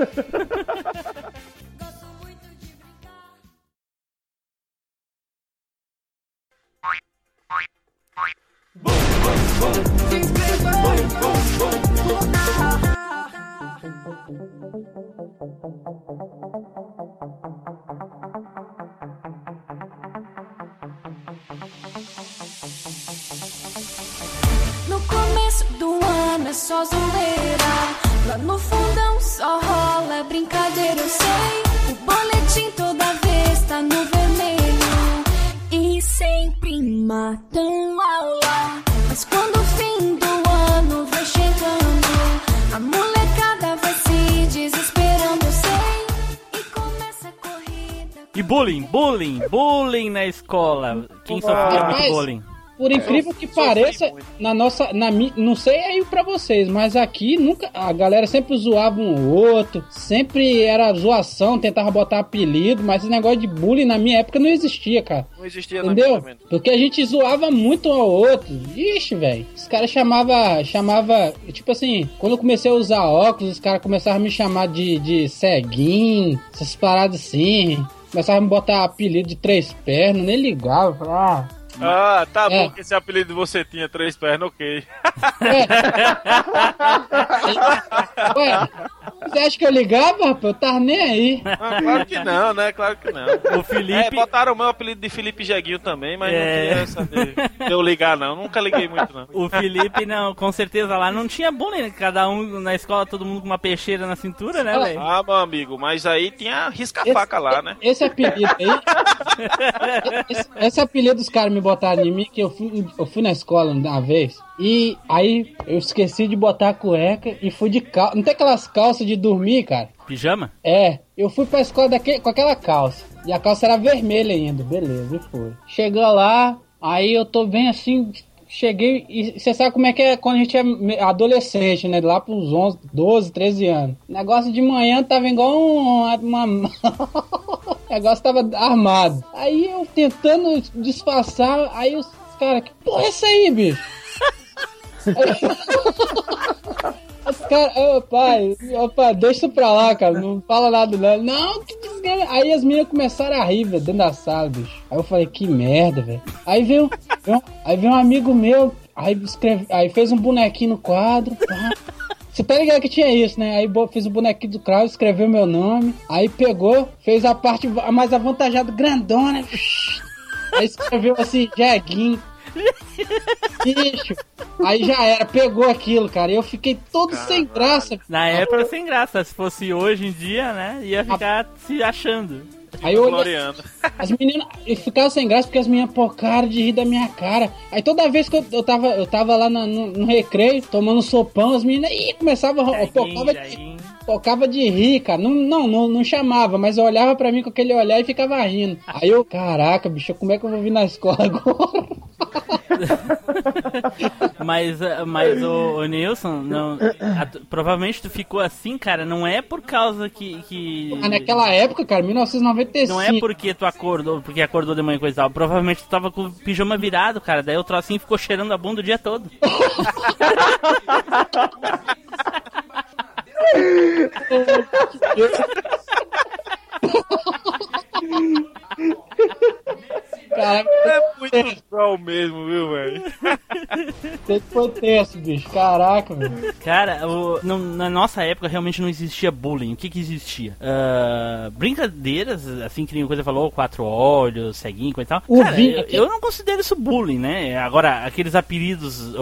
Começo do ano é só zoeira. Lá no fundão só rola brincadeira, eu sei. O boletim toda vez tá no vermelho. E sempre matam aula. Mas quando o fim do ano vai chegando, a molecada vai se desesperando, eu sei. E começa a corrida. E bullying, bullying, bullying na escola. Quem sofreu muito bullying? Por incrível que pareça, na nossa. Na, não sei aí pra vocês, mas aqui nunca. A galera sempre zoava um ou outro. Sempre era zoação, tentava botar apelido, mas esse negócio de bullying na minha época não existia, cara. Não existia Entendeu? Porque a gente zoava muito um ao outro. Ixi, velho. Os caras chamava, chamava, tipo assim, quando eu comecei a usar óculos, os caras começavam a me chamar de, de ceguinho, essas paradas assim. Começavam a me botar apelido de três pernas, nem ligava. Falava, ah, Ah, tá É. bom que esse apelido você tinha três pernas, ok. Ué, você acha que eu ligava, rapaz? Eu tava nem aí. Ah, claro que não, né? Claro que não. O Felipe. É, botaram o meu apelido de Felipe Jeguinho também, mas É. não de, de eu ligar, não. Nunca liguei muito, não. O Felipe, não, com certeza lá não tinha bullying, né? cada um na escola, todo mundo com uma peixeira na cintura, né, velho? Ah, meu amigo, mas aí tinha risca-faca lá, né? Esse apelido aí. esse, esse apelido dos caras me botaram em mim, que eu fui, eu fui na escola uma vez. E aí eu esqueci de botar a cueca e fui de calça. Não tem aquelas calças de dormir, cara? Pijama? É, eu fui pra escola daquele, com aquela calça. E a calça era vermelha ainda, beleza, e foi. Chegou lá, aí eu tô bem assim, cheguei e você sabe como é que é quando a gente é adolescente, né? Lá pros 11, 12, 13 anos. Negócio de manhã tava igual um- uma. O negócio tava armado. Aí eu tentando disfarçar, aí os caras, que porra é essa aí, bicho? Os caras, ô pai, opa, deixa pra lá, cara, não fala nada não. Não, que desgraça. Aí as meninas começaram a rir, velho, dentro da sala, bicho. Aí eu falei, que merda, velho. Aí veio, veio- aí veio um amigo meu, aí, escreve, aí fez um bonequinho no quadro, pá. Você tá ligado que tinha isso, né? Aí fez o bonequinho do Kraus, escreveu meu nome. Aí pegou, fez a parte mais avantajada, grandona. Aí escreveu assim, Jeguinho. Bicho. Aí já era, pegou aquilo, cara. E eu fiquei todo sem graça. Na época sem graça, se fosse hoje em dia, né? Ia ficar se achando. Aí eu olhei, Gloriando. as meninas eu ficava sem graça porque as meninas pocaram de rir da minha cara. Aí toda vez que eu, eu, tava, eu tava lá na- no, no recreio, tomando sopão, as meninas ih, começavam a pocava de, pocava de rir, cara. Não, não, não, não chamava, mas eu olhava pra mim com aquele olhar e ficava rindo. Aí eu, caraca, bicho, como é que eu vou vir na escola agora? Mas, eh, mas o, Nilson, não, a- provavelmente tu ficou assim, cara, não é por causa que. que Ah, naquela época, cara, 1995. não é porque tu acordou, porque acordou de manhã e coisa tal. Provavelmente tu tava com o pijama virado, cara. Daí o trocinho ficou cheirando a bunda o dia todo. Caraca, É muito troll mesmo, viu, velho? sempre foi tenso, bicho. Caraca, velho. Cara, o- não- na nossa época realmente não existia bullying. O que que existia? Ah, brincadeiras, assim que nem coisa falou, quatro olhos, ceguinho, coisa e tal. O Cara, vi- eu, eu não considero isso bullying, né? Agora, aqueles apelidos,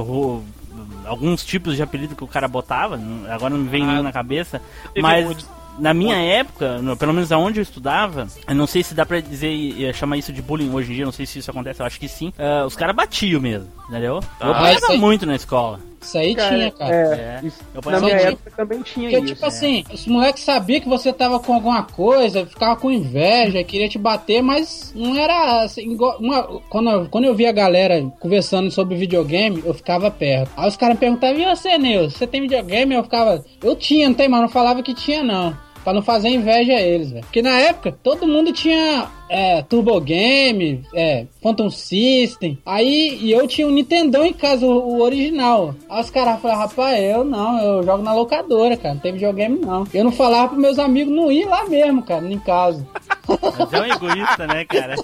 alguns tipos de apelido que o cara botava, agora não me vem nenhum na cabeça, mas muito. Na minha época, no- pelo menos aonde eu estudava, eu não sei se dá pra dizer e chamar isso de bullying hoje em dia, não sei se isso acontece, eu acho que sim. Ah, os caras batiam mesmo, entendeu? Eu Ah, apanhava isso aí- muito na escola. Isso aí tinha, cara. É. isso- Eu na minha tinha- época também tinha Porque, isso. tipo assim, os moleques sabiam que você tava com alguma coisa, ficava com inveja, queria te bater, mas não era assim, igual- uma- quando, eu, quando eu via a galera conversando sobre videogame, eu ficava perto. Aí os caras me perguntavam, e você, Nilson, você tem videogame? Eu ficava, eu tinha, não tem, mas não falava que tinha, não. Pra não fazer inveja a eles, velho. Porque na época, todo mundo tinha é, Turbo Game, é, Phantom System. Aí, e eu tinha um Nintendão em casa, o, o original. Aí os caras falaram, rapaz, eu não, eu jogo na locadora, cara. Não tem videogame, não. Eu não falava pros meus amigos não ir lá mesmo, cara, em casa. Mas é um egoísta, né, cara?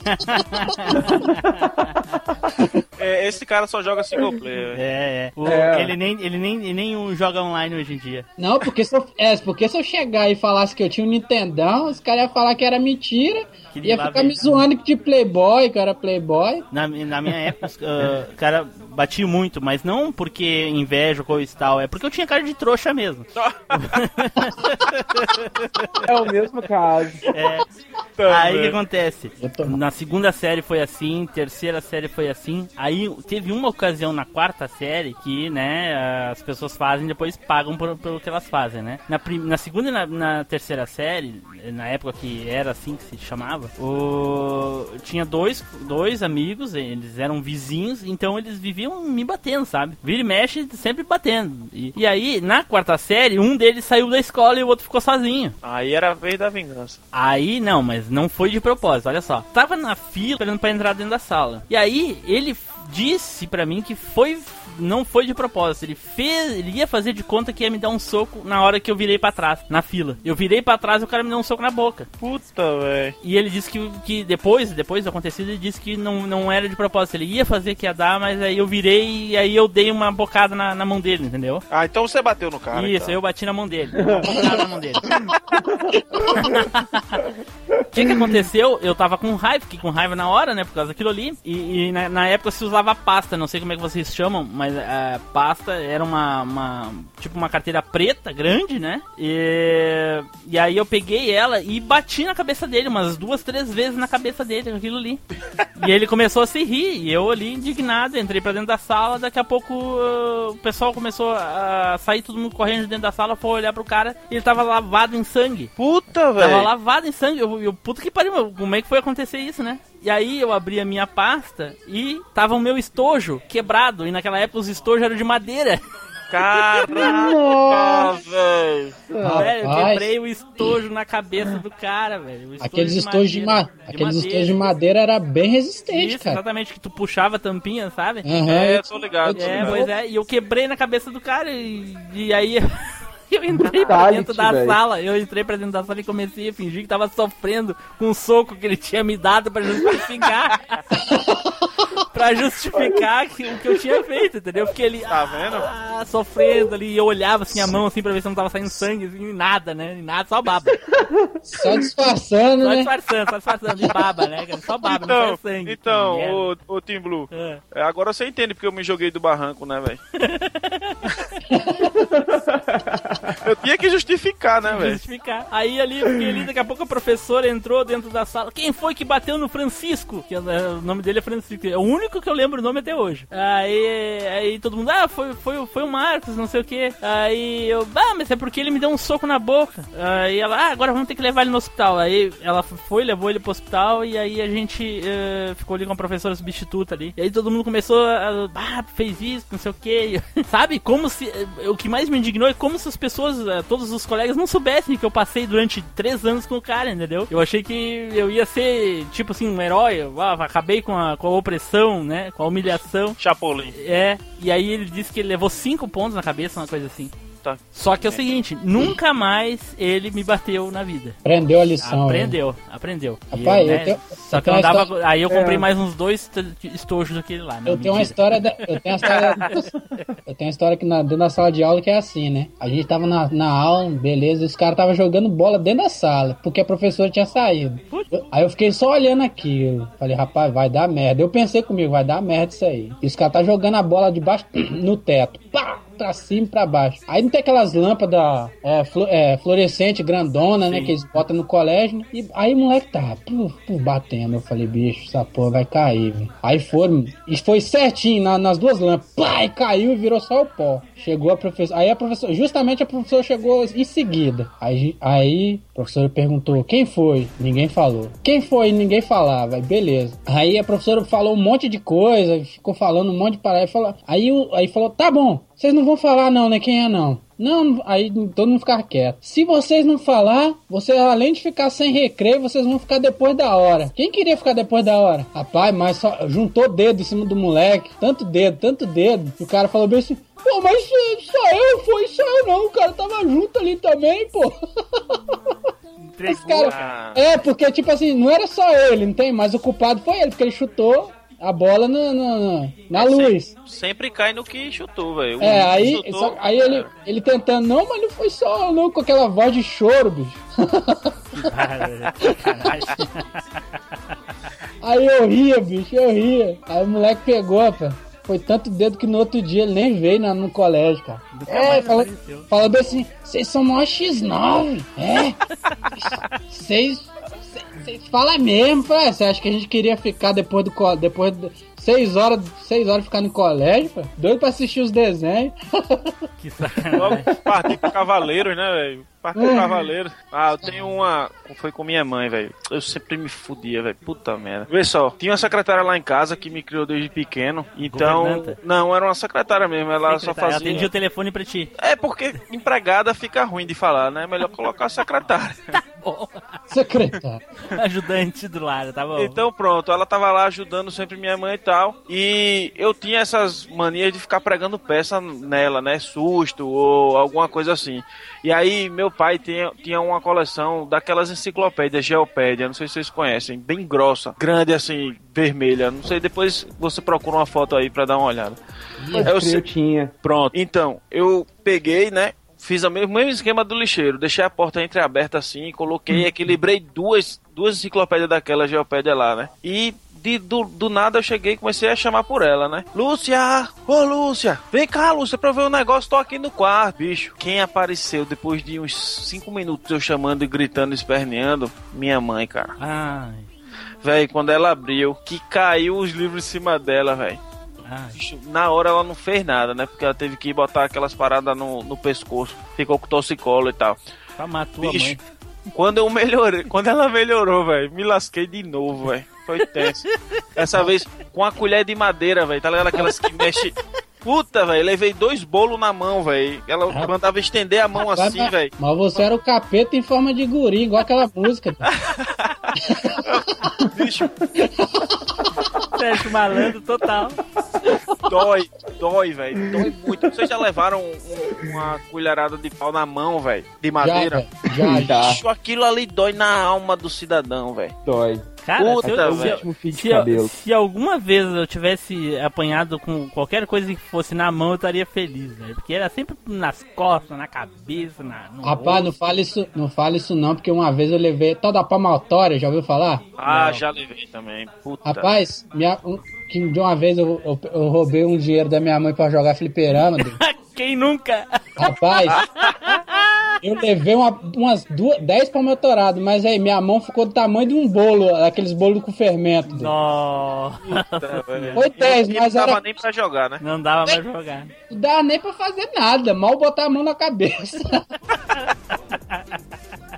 É, esse cara só joga single player. É, é. O- É. Ele, nem, ele nem, ele nem um joga online hoje em dia. Não, porque se eu, é, porque se eu chegar e falasse que eu tinha um Nintendão, os caras iam falar que era mentira. Que ia ficar me zoando de Playboy, que eu era Playboy. Na, na minha época, os ah, cara batia muito, mas não porque inveja ou coisa e tal, é porque eu tinha cara de trouxa mesmo. É o mesmo caso. É. Aí o que acontece? Na segunda série foi assim, terceira série foi assim. Aí teve uma ocasião na quarta série que, né, as pessoas fazem e depois pagam por- pelo que elas fazem, né? Na, prim- na segunda e na, na terceira série, na época que era assim que se chamava, o... tinha dois, dois amigos, eles eram vizinhos, então eles viviam me batendo, sabe? Vira e mexe, sempre batendo. E, e aí, na quarta série, um deles saiu da escola e o outro ficou sozinho. Aí era a vez da vingança. Aí, não, mas não foi de propósito, olha só. Tava na fila esperando pra entrar dentro da sala. E aí, ele disse pra mim que foi. Não foi de propósito. Ele fez. Ele ia fazer de conta que ia me dar um soco na hora que eu virei pra trás, na fila. Eu virei pra trás e o cara me deu um soco na boca. Puta, velho. E ele disse que, que depois, depois do acontecido, ele disse que não, não era de propósito. Ele ia fazer que ia dar, mas aí eu virei e aí eu dei uma bocada na, na mão dele, entendeu? Ah, então você bateu no cara. Isso, então. eu bati na mão dele. Na mão dele. O que, que aconteceu? Eu tava com raiva, fiquei com raiva na hora, né? Por causa daquilo ali. E, e na, na época se usava pasta, não sei como é que vocês chamam, mas a pasta era uma, uma- Tipo uma carteira preta, grande, né? E, e aí eu peguei ela e bati na cabeça dele, umas duas, três vezes na cabeça dele, aquilo ali. E ele começou a se rir, e eu ali indignado, entrei pra dentro da sala, daqui a pouco uh, o pessoal começou a sair todo mundo correndo de dentro da sala, foi olhar pro cara, e ele tava lavado em sangue. Puta, Tava velho. lavado em sangue. Eu, eu, puta que pariu, como é que foi acontecer isso, né? E aí eu abri a minha pasta e tava o meu estojo quebrado. E naquela época os estojos eram de madeira. Caraca, velho. Velho, eu quebrei o estojo na cabeça do cara, velho. Aqueles estojos de, ma... madeira, Aqueles estojos de madeira era bem resistente, Isso, cara. exatamente, que tu puxava a tampinha, sabe? Aham, É, eu- tô ligado. tô É, ligado. pois é, e eu quebrei na cabeça do cara e, e aí eu entrei pra dentro da velho. sala, eu entrei pra dentro da sala e comecei a fingir que tava sofrendo com o soco que ele tinha me dado pra justificar. pra justificar que, o que eu tinha feito, entendeu? Porque ele Tá vendo? ah, sofrendo ali, e eu olhava assim a mão assim pra ver se não tava saindo sangue, assim, e nada, né? E nada, só baba. Só disfarçando, Só né? disfarçando, só disfarçando de baba, né? cara? Só baba, não Então, sai sangue. então ô, ô Tim Blue, É. é, agora você entende porque eu me joguei do barranco, né, velho? eu tinha que justificar, né, velho? justificar. Aí ali, ali, daqui a pouco a professora entrou dentro da sala. Quem foi que bateu no Francisco? Que é, o nome dele é Francisco. É o único que eu lembro o nome até hoje. Aí, aí todo mundo, ah, foi, foi, foi o Marcos, não sei o que. Aí eu, ah, mas é porque ele me deu um soco na boca. Aí ela, ah, agora vamos ter que levar ele no hospital. Aí ela foi, levou ele pro hospital e aí a gente eh, ficou ali com a professora substituta ali. E aí todo mundo começou a, ah, fez isso, não sei o que. Sabe? Como se. eh, O que mais me indignou é como se as pessoas, eh, todos os colegas, não soubessem que eu passei durante três anos com o cara, entendeu? Eu achei que eu ia ser, tipo assim, um herói. Eu, ah, acabei com a, com a opressão, né? Com a humilhação. Chapolin. É, e aí ele disse que ele levou cinco pontos na cabeça, uma coisa assim. Tá. Só que é o seguinte, nunca mais ele me bateu na vida. Aprendeu a lição. Aprendeu, aprendeu. E Rapaz, eu, eu né, tenho- Só eu que eu andava. história- Aí eu comprei É. mais uns dois estojos daquele lá. Eu tenho uma história da, eu tenho uma história eu tenho uma história que na, dentro da sala de aula que é assim, né? A gente tava na, na aula, beleza, e os caras tava jogando bola dentro da sala, porque a professora tinha saído. Eu- aí eu fiquei só olhando aquilo. Falei, rapaz, vai dar merda. Eu pensei comigo, vai dar merda isso aí. E os caras tá jogando a bola de baixo no teto. Pá! Pra cima e pra baixo. Aí não tem aquelas lâmpadas é, flu- é, fluorescente grandona, né? Sim. Que eles botam no colégio. né? E aí o moleque tava puf, puf, batendo. Eu falei, bicho, essa porra vai cair, velho. Aí foram. E foi certinho na- nas duas lâmpadas. E caiu e virou só o pó. Chegou a professora. Aí a professora. Justamente a professora chegou em seguida. Aí, aí a professora perguntou: quem foi? Ninguém falou. Quem foi? Ninguém falava. Aí, beleza. Aí a professora falou um monte de coisa. Ficou falando um monte de parada. Aí, o- aí falou: tá bom. Vocês não vão falar não, né? Quem é não? Não, aí todo mundo ficar quieto. Se vocês não falar, vocês além de ficar sem recreio, vocês vão ficar depois da hora. Quem queria ficar depois da hora? Rapaz, mas só juntou dedo em cima do moleque. Tanto dedo, tanto dedo. E o cara falou bem assim: Pô, mas só- eu foi, só eu não. O cara tava junto ali também, pô. Esse cara- É, porque, tipo assim, não era só ele, não tem? Mas o culpado foi ele, porque ele chutou a bola na, na, na luz. Sempre cai no que chutou, velho. É, aí, chutou- só- aí ele, ele tentando, não, mas não foi só não, com aquela voz de choro, bicho. Aí eu ria, bicho, eu ria. Aí o moleque pegou, pô. Foi tanto dedo que no outro dia ele nem veio na- no colégio, cara. É, falou, falou bem assim, vocês são mó X9, é? Vocês vocês falam mesmo. Você acha que a gente queria ficar depois do depois de seis horas, seis horas ficar no colégio, pô? Doido pra assistir os desenhos. Que Logo parti pro Cavaleiros, né, velho? Parti pro É. Cavaleiros. Ah, eu tenho uma. Foi com minha mãe, velho. Eu sempre me fudia, velho. Puta merda. Vê só, tinha uma secretária lá em casa que me criou desde pequeno. Então. Governanta? Não, era uma secretária mesmo. Ela só Secretária, fazia. atendia o telefone pra ti. É porque empregada fica ruim de falar, né? Melhor colocar secretária. Secretário. Ajudante do lado, tá bom? Então pronto, ela tava lá ajudando sempre minha mãe e tal. E eu tinha essas manias de ficar pregando peça nela, né? Susto ou alguma coisa assim. E aí meu pai tinha, tinha uma coleção daquelas enciclopédias Geopédia, não sei se vocês conhecem, bem grossa, grande assim, vermelha. Não sei, depois você procura uma foto aí pra dar uma olhada. Eu eu tinha. Pronto. Então, eu peguei, né? Fiz o mesmo, mesmo esquema do lixeiro. Deixei a porta entreaberta assim, coloquei, equilibrei duas, duas enciclopédias daquela geopédia lá, né? E de, do, do nada eu cheguei e comecei a chamar por ela, né? Lúcia! Ô Lúcia! Vem cá, Lúcia, pra eu ver um negócio, tô aqui no quarto, bicho. Quem apareceu depois de uns cinco minutos eu chamando e gritando, esperneando? Minha mãe, cara. Ai, Véi, quando ela abriu, que caiu os livros em cima dela. Bicho, Na hora ela não fez nada, né? Porque ela teve que botar aquelas paradas no, no pescoço. Ficou com torcicolo e tal. Pra matar Bicho, mãe. Quando eu melhorei, quando ela melhorou, velho, me lasquei de novo, velho. Foi tenso. Essa vez com a colher de madeira, velho. Tá ligado? Aquelas que mexe. Puta, velho, levei dois bolos na mão, velho. Ela Ah. mandava estender a mão assim, velho. Mas você era o capeta em forma de guri, igual aquela música. Bicho, Sérgio Malandro total. dói, dói, velho. Dói muito. Vocês já levaram um- uma colherada de pau na mão, velho? De Já, madeira? velho, já, já. Bicho, aquilo ali dói na alma do cidadão, velho. Dói. Cara, Puta, se, eu- se eu- se eu- cabelo. se alguma vez eu tivesse apanhado com qualquer coisa que fosse na mão, eu estaria feliz, velho. Porque era sempre nas costas, na cabeça, na, no Rapaz, não fale isso, não fale isso não, porque uma vez eu levei toda a palmatória, já ouviu falar? Ah, Não. já levei também. Puta. Rapaz, minha, um- que de uma vez eu, eu, eu roubei um dinheiro da minha mãe pra jogar fliperama. Quem nunca? Rapaz, eu levei uma- umas duas, dez palmatoradas, mas aí minha mão ficou do tamanho de um bolo, aqueles bolos com fermento. Nossa. Foi dez, E mas não dava era, nem pra jogar, né? Não dava mais jogar. não dava nem pra fazer nada, mal botar a mão na cabeça.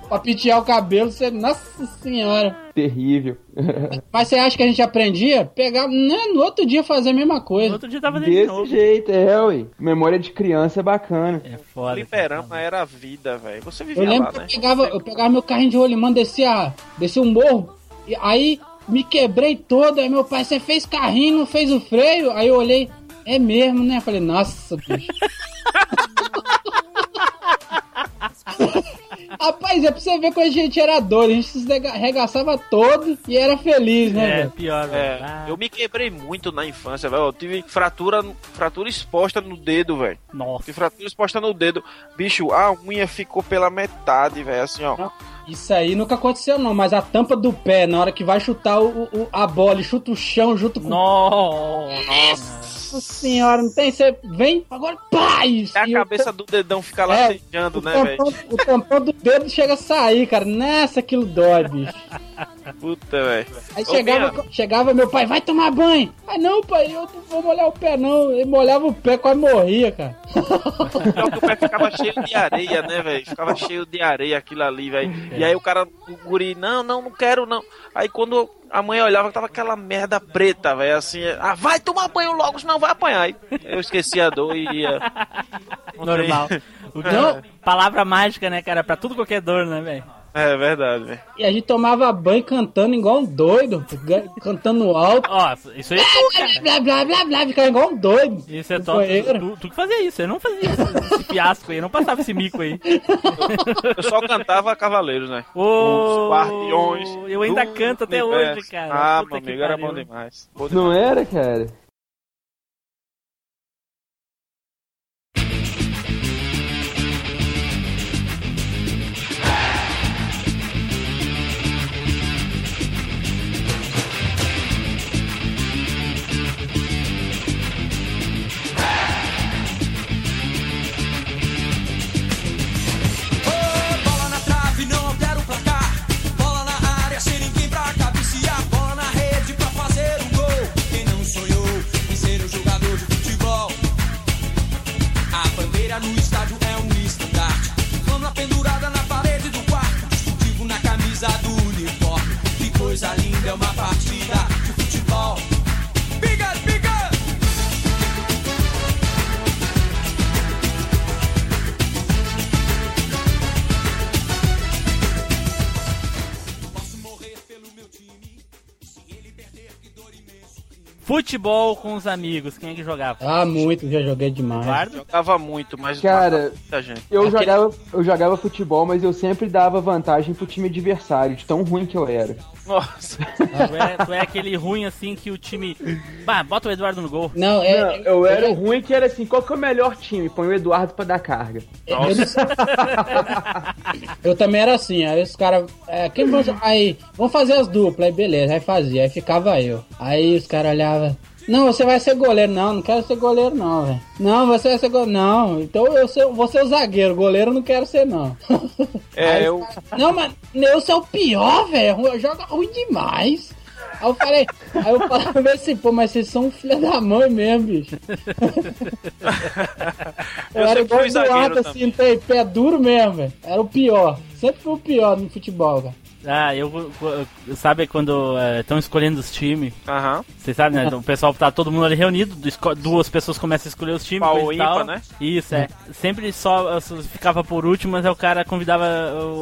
pra pentear o cabelo, você, nossa senhora. Terrível. Mas você acha que a gente aprendia? Pegar, né, no outro dia fazer a mesma No coisa. outro dia tava de Desse novo. jeito, é, ué. Memória de criança é bacana. É foda. Fliperama era a vida, velho. Você Eu vivia lembro lá, que eu né? pegava, eu pegava meu carrinho de rolimã, descia, descia um morro, e aí me quebrei todo, aí meu pai, você fez carrinho, não fez o freio? Aí eu olhei, é mesmo, né? Falei, nossa, bicho. Rapaz, é pra você ver como a gente era doido, a gente se arrega- arregaçava todo e era feliz, né, É, velho? pior, velho. É, Ah, eu me quebrei muito na infância, velho. Eu tive fratura, fratura exposta no dedo, velho. Nossa. Tive fratura exposta no dedo. Bicho, a unha ficou pela metade, velho. Assim, ó. Isso aí nunca aconteceu não, mas a tampa do pé, na hora que vai chutar o, o- a bola e chuta o chão junto com Nossa. Nossa senhora, não tem? Você vem, agora e- É a e o cabeça do dedão fica lá É, sejando, né, velho? o tampão do dedo chega a sair, cara. Nessa aquilo dói, bicho. Puta, velho. Aí Ô, chegava, chegava meu pai, vai tomar banho. Ah, não, pai, eu não vou molhar o pé, não. Ele molhava o pé, quase morria, cara. Pior que o pé ficava cheio de areia, né, velho? Ficava cheio de areia aquilo ali, velho. E aí o cara, o guri, não, não, não quero, não. Aí quando a mãe olhava, tava aquela merda preta, velho, assim, ah, vai tomar banho logo, senão vai apanhar. Eu esqueci a dor e ia. Normal. Que- Não. Palavra mágica, né, cara? Pra tudo qualquer dor, né, velho? É verdade, velho. E a gente tomava banho cantando igual um doido, cantando alto. Ó, isso aí é cara. Blá, blá, blá, blá, ficava igual um doido. Isso é top. Tu, tu que fazia isso, eu não fazia esse, esse fiasco aí, eu não passava esse mico aí. Eu só cantava Cavaleiros, né? Ô, Os guardiões. eu ainda canto até hoje, cara. Ah, meu amigo, era bom demais. Não era, cara? É uma partida de futebol. Biga, biga! Posso morrer pelo meu time. Se ele perder, que dor imenso. Futebol com os amigos, quem é que jogava? Ah, muito, já joguei demais. Eduardo? Jogava muito, mas Cara, muita gente. Eu Aquele- jogava, eu jogava futebol, mas eu sempre dava vantagem pro time adversário, de tão ruim que eu era. Nossa. Tu é, tu é aquele ruim assim que o time. Bah, bota o Eduardo no gol. Não, é. Não, eu era o ruim que era assim, qual que é o melhor time? Põe o Eduardo pra dar carga. Eu, eu também era assim, aí os caras. É, quem vão, aí, vamos fazer as duplas, aí beleza, aí fazia, aí ficava eu. Aí os caras olhavam. Não, você vai ser goleiro. Não, não quero ser goleiro, não, velho. Não, você vai ser goleiro. Não, então eu sou, vou ser o zagueiro. Goleiro não quero ser, não. É, Aí eu. Não, mas eu sou o pior, velho. Joga ruim demais. Aí eu falei, aí eu falei assim, pô, mas vocês são um filho da mãe mesmo, bicho. Eu, Eu era igual o Eduardo, assim, tem pé duro mesmo, velho. Era o pior. Sempre fui o pior no futebol, velho. Ah, eu, eu- sabe quando estão escolhendo os times? Aham. Vocês sabem, né? O pessoal tá todo mundo ali reunido, duas pessoas começam a escolher os times. Pau e tal. né? Isso, é. Sempre só ficava por último, mas aí o cara convidava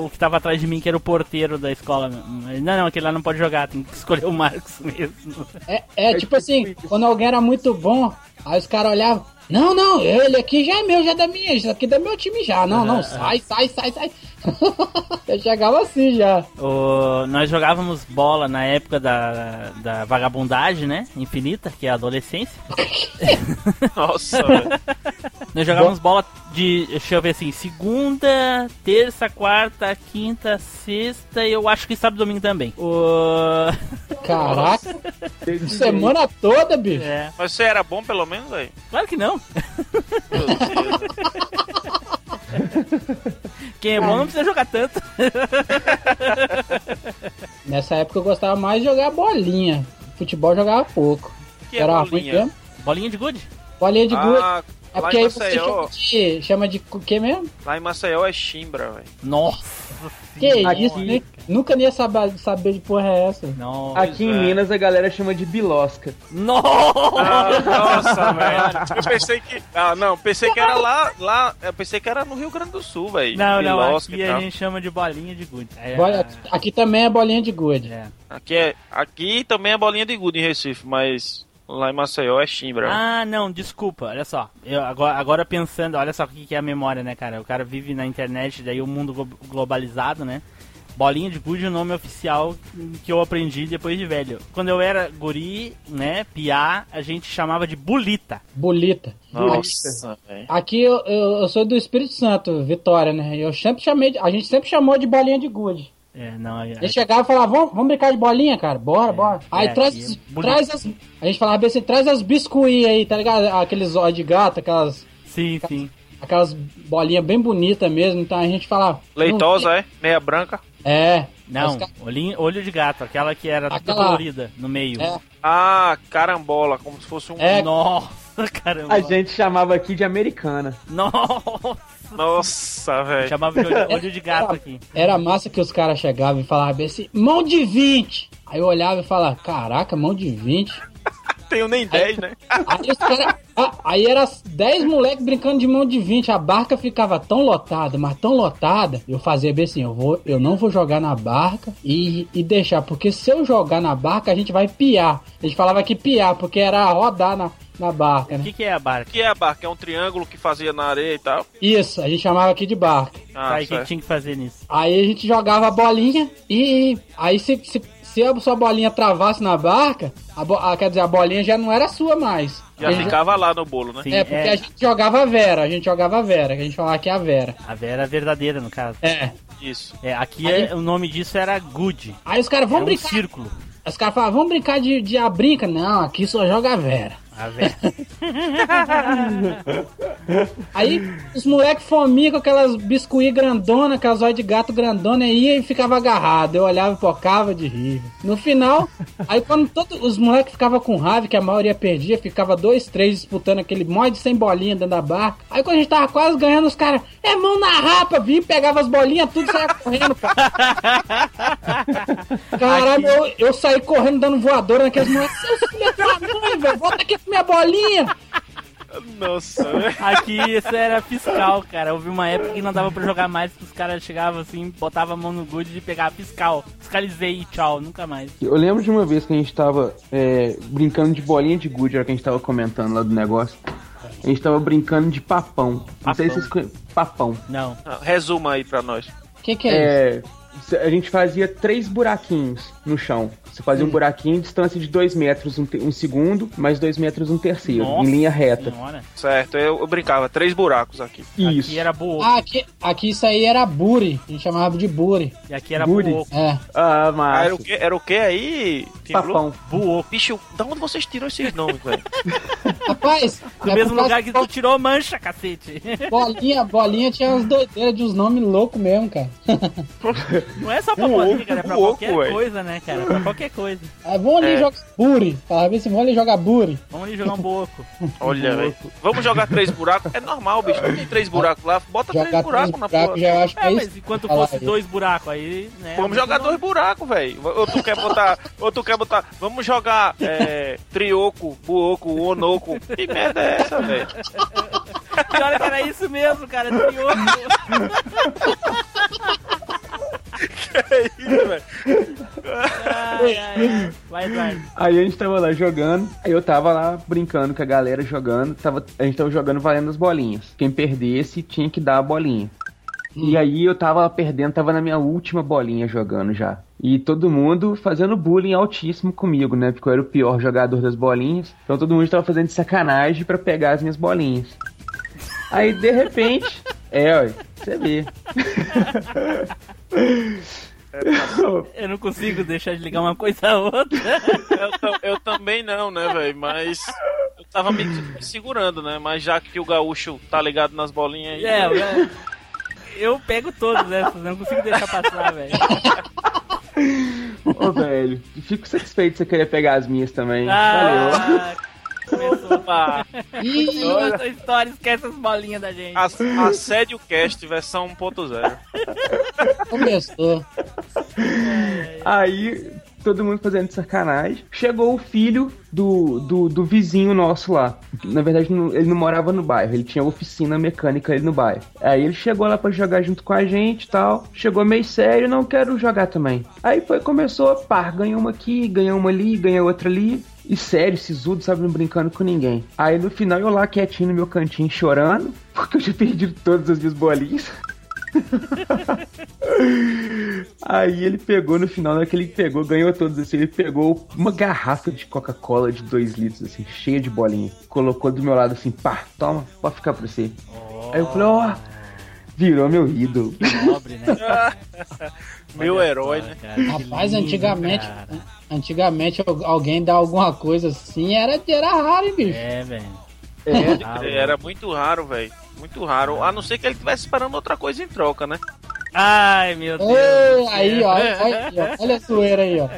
o que tava atrás de mim, que era o porteiro da escola. Não, não, aquele lá não pode jogar, tem que escolher o Marcos mesmo. É, é tipo assim, quando alguém era muito bom, aí os caras olhavam, não, não, ele aqui já é meu, já é da minha, isso aqui é do meu time já. Não, não, sai, sai, sai, sai. Eu chegava assim já. O- nós jogávamos bola na época da, da vagabundagem, né? Infinita, que é a adolescência. Nossa. Nós jogávamos bola de, deixa eu ver assim, segunda, terça, quarta, quinta, sexta e eu acho que sábado e domingo também. O... Caraca, semana toda, bicho. É. Mas você era bom pelo menos, velho? Claro que não. Meu Deus. Quem é bom não precisa jogar tanto. Nessa época eu gostava mais de jogar bolinha. Futebol eu jogava pouco. Que é Era ruim bolinha? mesmo. Bolinha de gude? Bolinha de gude. É lá porque em aí você Maceió, chama de, chama de o que mesmo? lá em Maceió é chimbra, velho. Nossa Que isso, né? Nunca nem ia saber, saber de porra é essa. Não. Aqui em é. Minas a galera chama de bilosca. Nossa! Ah, nossa, velho. Eu pensei que. Ah, não, pensei que era lá. lá eu pensei que era no Rio Grande do Sul, velho. Não, não, Bilosca aqui e a gente chama de bolinha de gude. É, aqui também é bolinha de gude. é. Aqui, é, aqui também é bolinha de gude em Recife, mas lá em Maceió é chimbra. Ah, não, desculpa, olha só. Eu, agora, agora pensando, olha só o que que é a memória, né, cara? O cara vive na internet, daí o mundo glo- globalizado, né? Bolinha de gude é o nome oficial que eu aprendi depois de velho. Quando eu era guri, né, piá, a gente chamava de bulita. Bolita. Nossa. Aqui eu, eu, eu sou do Espírito Santo, Vitória, né? Eu sempre chamei, de- a gente sempre chamou de bolinha de gude. É, não, é, A gente chegava e falava, vamos, vamos brincar de bolinha, cara? Bora, bora. Aí é, traz, é traz as. A gente falava bem assim, traz as biscuits aí, tá ligado? Aqueles olhos de gato, aquelas, sim, sim. aquelas bolinhas bem bonitas mesmo. Então a gente falava. Leitosa, é? Meia branca. É. Não, Os ca- olhinho, olho de gato, aquela que era toda Aquela- colorida no meio. É. Ah, carambola, como se fosse um. É. Nossa, caramba. A gente chamava aqui de americana. Nossa, Nossa, velho. chamava de olho, olho de gato aqui. Era massa que os caras chegavam e falavam assim, mão de 20. Aí eu olhava e falava, caraca, mão de 20. Tenho nem 10, né? Aí cara, aí era 10 moleques brincando de mão de 20, a barca ficava tão lotada, mas tão lotada, eu fazia bem assim, eu, vou, eu não vou jogar na barca e, e deixar, porque se eu jogar na barca, a gente vai piar. A gente falava que piar, porque era rodar na, na barca, O né? que, que é a barca? O que é a barca? É um triângulo que fazia na areia e tal. Isso, a gente chamava aqui de barca. Ah, aí, o que, tinha que fazer nisso? Aí a gente jogava a bolinha e aí se, se, se a sua bolinha travasse na barca, a a- quer dizer, a bolinha já não era sua mais. Já gente- ficava lá no bolo, né? Sim, É, porque a gente jogava a Vera, a gente jogava a Vera, que a gente falava que é a Vera. A Vera verdadeira, no caso. É. Isso. É, aqui Aí- é- o nome disso era Good. Aí os caras, Era vamos um brincar. círculo. Os caras falavam, vamos brincar de, de a brinca. Não, aqui só joga a Vera. A Vera. Aí os moleques fominha com aquelas biscuit grandona, olhos de gato grandona, ia e ficava agarrado. Eu olhava e pocava de rir. No final, aí quando todos os moleques ficavam com raiva, que a maioria perdia, ficava dois, três disputando aquele mod sem bolinha dentro da barca. Aí quando a gente tava quase ganhando, os caras, é mão na rapa, vinha, pegava as bolinhas, tudo e saia correndo, cara. Caralho, eu, eu saí correndo dando voadora naqueles moleques. Seus filhos da mãe, velho, volta aqui minha bolinha. Nossa, velho. Aqui isso era fiscal, cara. Houve uma época que não dava pra jogar mais, que os caras chegavam assim, botavam a mão no Good e pegavam fiscal. Fiscalizei e tchau, nunca mais. Eu lembro de uma vez que a gente tava é, brincando de bolinha de gude, era que a gente tava comentando lá do negócio. A gente tava brincando de papão. Não sei se vocês conhecem. Papão. Não. Ah, Resuma aí pra nós. O que, que é, isso? É, a gente fazia três buraquinhos no chão. Você fazia um buraquinho em distância de dois metros um, um segundo, mais dois metros um terceiro, Nossa em linha reta. Senhora. Certo, eu, eu brincava, três buracos aqui. Isso. Aqui era boa. Ah, aqui, aqui isso aí era buri. A gente chamava de buri. E aqui era Buri. boa. É. Ah, Ah, mas. era o que? Era o que aí? Papão. Buoco. Bicho, da onde vocês tiram esses nomes, velho? Rapaz, Do é mesmo lugar que tu tirou mancha, cacete. Bolinha, bolinha tinha umas doideiras de uns nomes loucos mesmo, cara. Não é só pra Buoco, bolinha, cara, é pra buoco, qualquer velho. coisa, né, cara? Pra qualquer coisa. Aí vamos ali É. jogar buri. Fala, vê se vão ali jogar buri. Vamos ali jogar um buoco. Olha, velho. Vamos jogar três buracos? É normal, bicho. Não tem três buracos lá. Bota Jogar três três buracos na buracos porra. já acho que É, é mas isso. enquanto Fala fosse aí. dois buracos aí, né? Vamos jogar nome. dois buracos, velho. Ou tu quer botar. Ou tu quer botar. Vamos jogar é, trioco, buoco, onoco. Que merda é essa, velho? Pior que era isso mesmo, cara. Trioco. É isso, velho. Ai, ai, ai. Vai, Eduardo. Aí a gente tava lá jogando, aí eu tava lá brincando com a galera jogando, tava, a gente tava jogando valendo as bolinhas. Quem perdesse tinha que dar a bolinha. E aí eu tava perdendo, tava na minha última bolinha jogando já. E todo mundo fazendo bullying altíssimo comigo, né? Porque eu era o pior jogador das bolinhas. Então todo mundo tava fazendo de sacanagem pra pegar as minhas bolinhas. Aí de repente. é, ó, você vê. Eu não consigo deixar de ligar uma coisa a outra. Eu, eu também não, né, velho? Mas. Eu tava me, me segurando, né? Mas já que o gaúcho tá ligado nas bolinhas aí. É, eu, eu pego todos essas, não consigo deixar passar, velho. Ô, velho, fico satisfeito de você querer pegar as minhas também. Valeu. Ah, começou. Ah, Ih, Continua essa história, esquece as bolinhas da gente. ass- Assédio Cast versão 1.0. começou. Aí, todo mundo fazendo sacanagem. Chegou o filho do, do, do vizinho nosso lá. Na verdade, ele não morava no bairro, ele tinha oficina mecânica ali no bairro. Aí ele chegou lá pra jogar junto com a gente e tal. Chegou meio sério, não quero jogar também. Aí foi, começou, pá, ganhou uma aqui, ganhou uma ali, ganhou outra ali. E sério, sisudo, sabe, não brincando com ninguém. Aí no final eu lá quietinho no meu cantinho chorando, porque eu tinha perdido todas as minhas bolinhas. Aí ele pegou no final, na hora que ele pegou, ganhou todos assim, ele pegou uma garrafa de Coca-Cola de 2 litros, assim, cheia de bolinha. Colocou do meu lado assim, pá, toma, pode ficar pra você. Aí eu falei, ó, virou meu ídolo. Pobre, né? Meu herói, né? Rapaz, lindo, antigamente, cara. antigamente al- alguém dar alguma coisa assim era, era raro, hein, bicho. É, velho. É, Era muito raro, velho. Muito raro. A não ser que ele estivesse esperando outra coisa em troca, né? Ai, meu Deus. Aí, ó, olha, aí, ó, olha a zoeira aí, ó.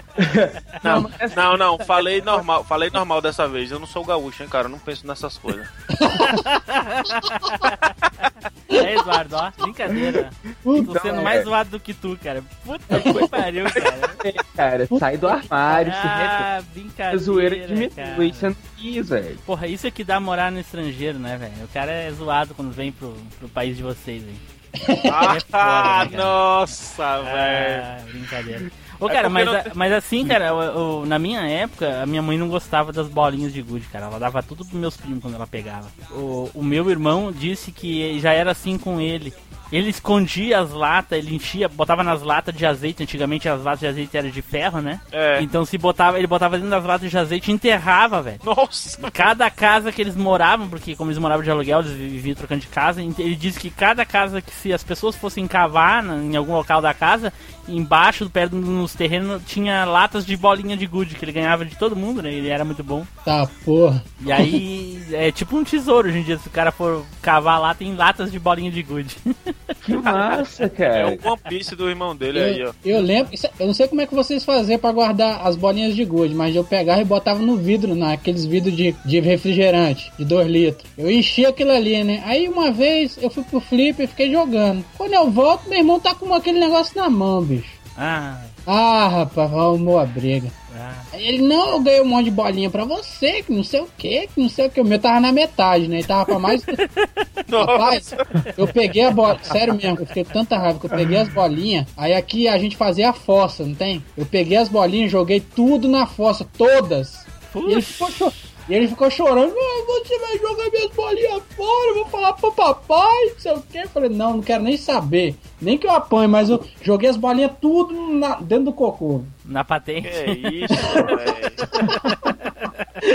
Não, não, não. Falei normal. Falei normal dessa vez. Eu não sou gaúcho, hein, cara. Eu não penso nessas coisas. É, Eduardo, ó, brincadeira. Tô sendo mais zoado do que tu, cara. Puta que pariu, cara. cara, sai do armário, se Ah, brincadeira. zoeira diminui, cara. você não quis, velho. Porra, isso é que dá morar no estrangeiro, né, velho? O cara é zoado quando vem pro, pro país de vocês, hein? Ah, É foda, né, nossa, velho. Ah, brincadeira. Ô, É cara, porque mas, não mas assim, cara, eu- eu- na minha época, a minha mãe não gostava das bolinhas de gude, cara. Ela dava tudo pros meus primos quando ela pegava. O, o meu irmão disse que já era assim com ele. Ele escondia as latas, ele enchia, botava nas latas de azeite. Antigamente as latas de azeite eram de ferro, né? É. Então se botava, ele botava dentro das latas de azeite e enterrava, velho. Nossa. Cada casa que eles moravam, porque como eles moravam de aluguel, eles viviam trocando de casa, ele disse que cada casa que se as pessoas fossem cavar na- em algum local da casa, embaixo, perto nos terrenos, tinha latas de bolinha de gude, que ele ganhava de todo mundo, né? Ele era muito bom. Tá, porra. E aí, é tipo um tesouro hoje em dia, se o cara for cavar lá, tem latas de bolinha de gude. Que massa, É cara. o One Piece do irmão dele aí, ó. Eu, eu lembro, isso- eu não sei como é que vocês faziam pra guardar as bolinhas de gude, mas eu pegava e botava no vidro, naqueles vidros de, de refrigerante, de 2 litros. Eu enchia aquilo ali, né? Aí uma vez eu fui pro flip e fiquei jogando. Quando eu volto, meu irmão tá com aquele negócio na mão, bicho. Ah, Ah, rapaz, arrumou a briga. ah. Ele, não, eu ganhei um monte de bolinha pra você, que não sei o que, que não sei o que. O meu tava na metade, né? Ele tava pra mais. Rapaz, eu peguei a bola, sério mesmo, eu fiquei com tanta raiva que eu peguei as bolinhas. Aí aqui a gente fazia a fossa, não tem? Eu peguei as bolinhas, joguei tudo na fossa, todas. E ele ficou, e ele ficou chorando, "Ah, você vai jogar minhas bolinhas fora, eu vou falar pro papai, não sei o que. Eu falei, não, não quero nem saber. Nem que eu apanhe, mas eu joguei as bolinhas tudo na- dentro do cocô. Na patente. Que isso, velho.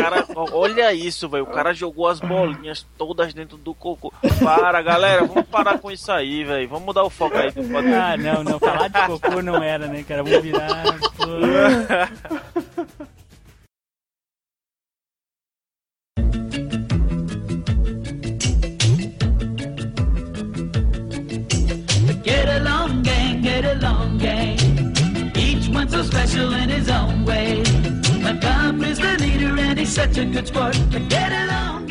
Cara, olha isso, velho. O cara jogou as bolinhas todas dentro do cocô. Para, galera, vamos parar com isso aí, velho. Vamos mudar o foco aí do podcast. Ah, não, não. Falar de cocô não era, né, cara? Vamos virar. pô. so special in his own way. My is the leader and he's such a good sport. Get along.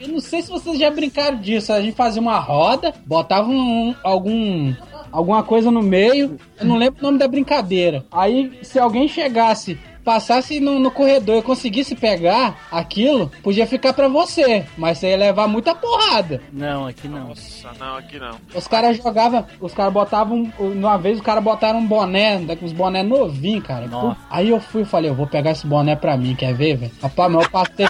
Eu não sei se vocês já brincaram disso. A gente fazia uma roda, botava um, algum. Alguma coisa no meio, eu não lembro o nome da brincadeira. Aí, se alguém chegasse passasse no, no corredor e conseguisse pegar aquilo, podia ficar pra você, mas você ia levar muita porrada. Não, aqui não. Nossa, não, aqui não. Os caras jogavam, os caras botavam, uma vez os caras botaram um boné, uns boné novinho, cara. Nossa. Aí eu fui e falei, eu vou pegar esse boné pra mim, quer ver, velho? Rapaz, mas eu passei,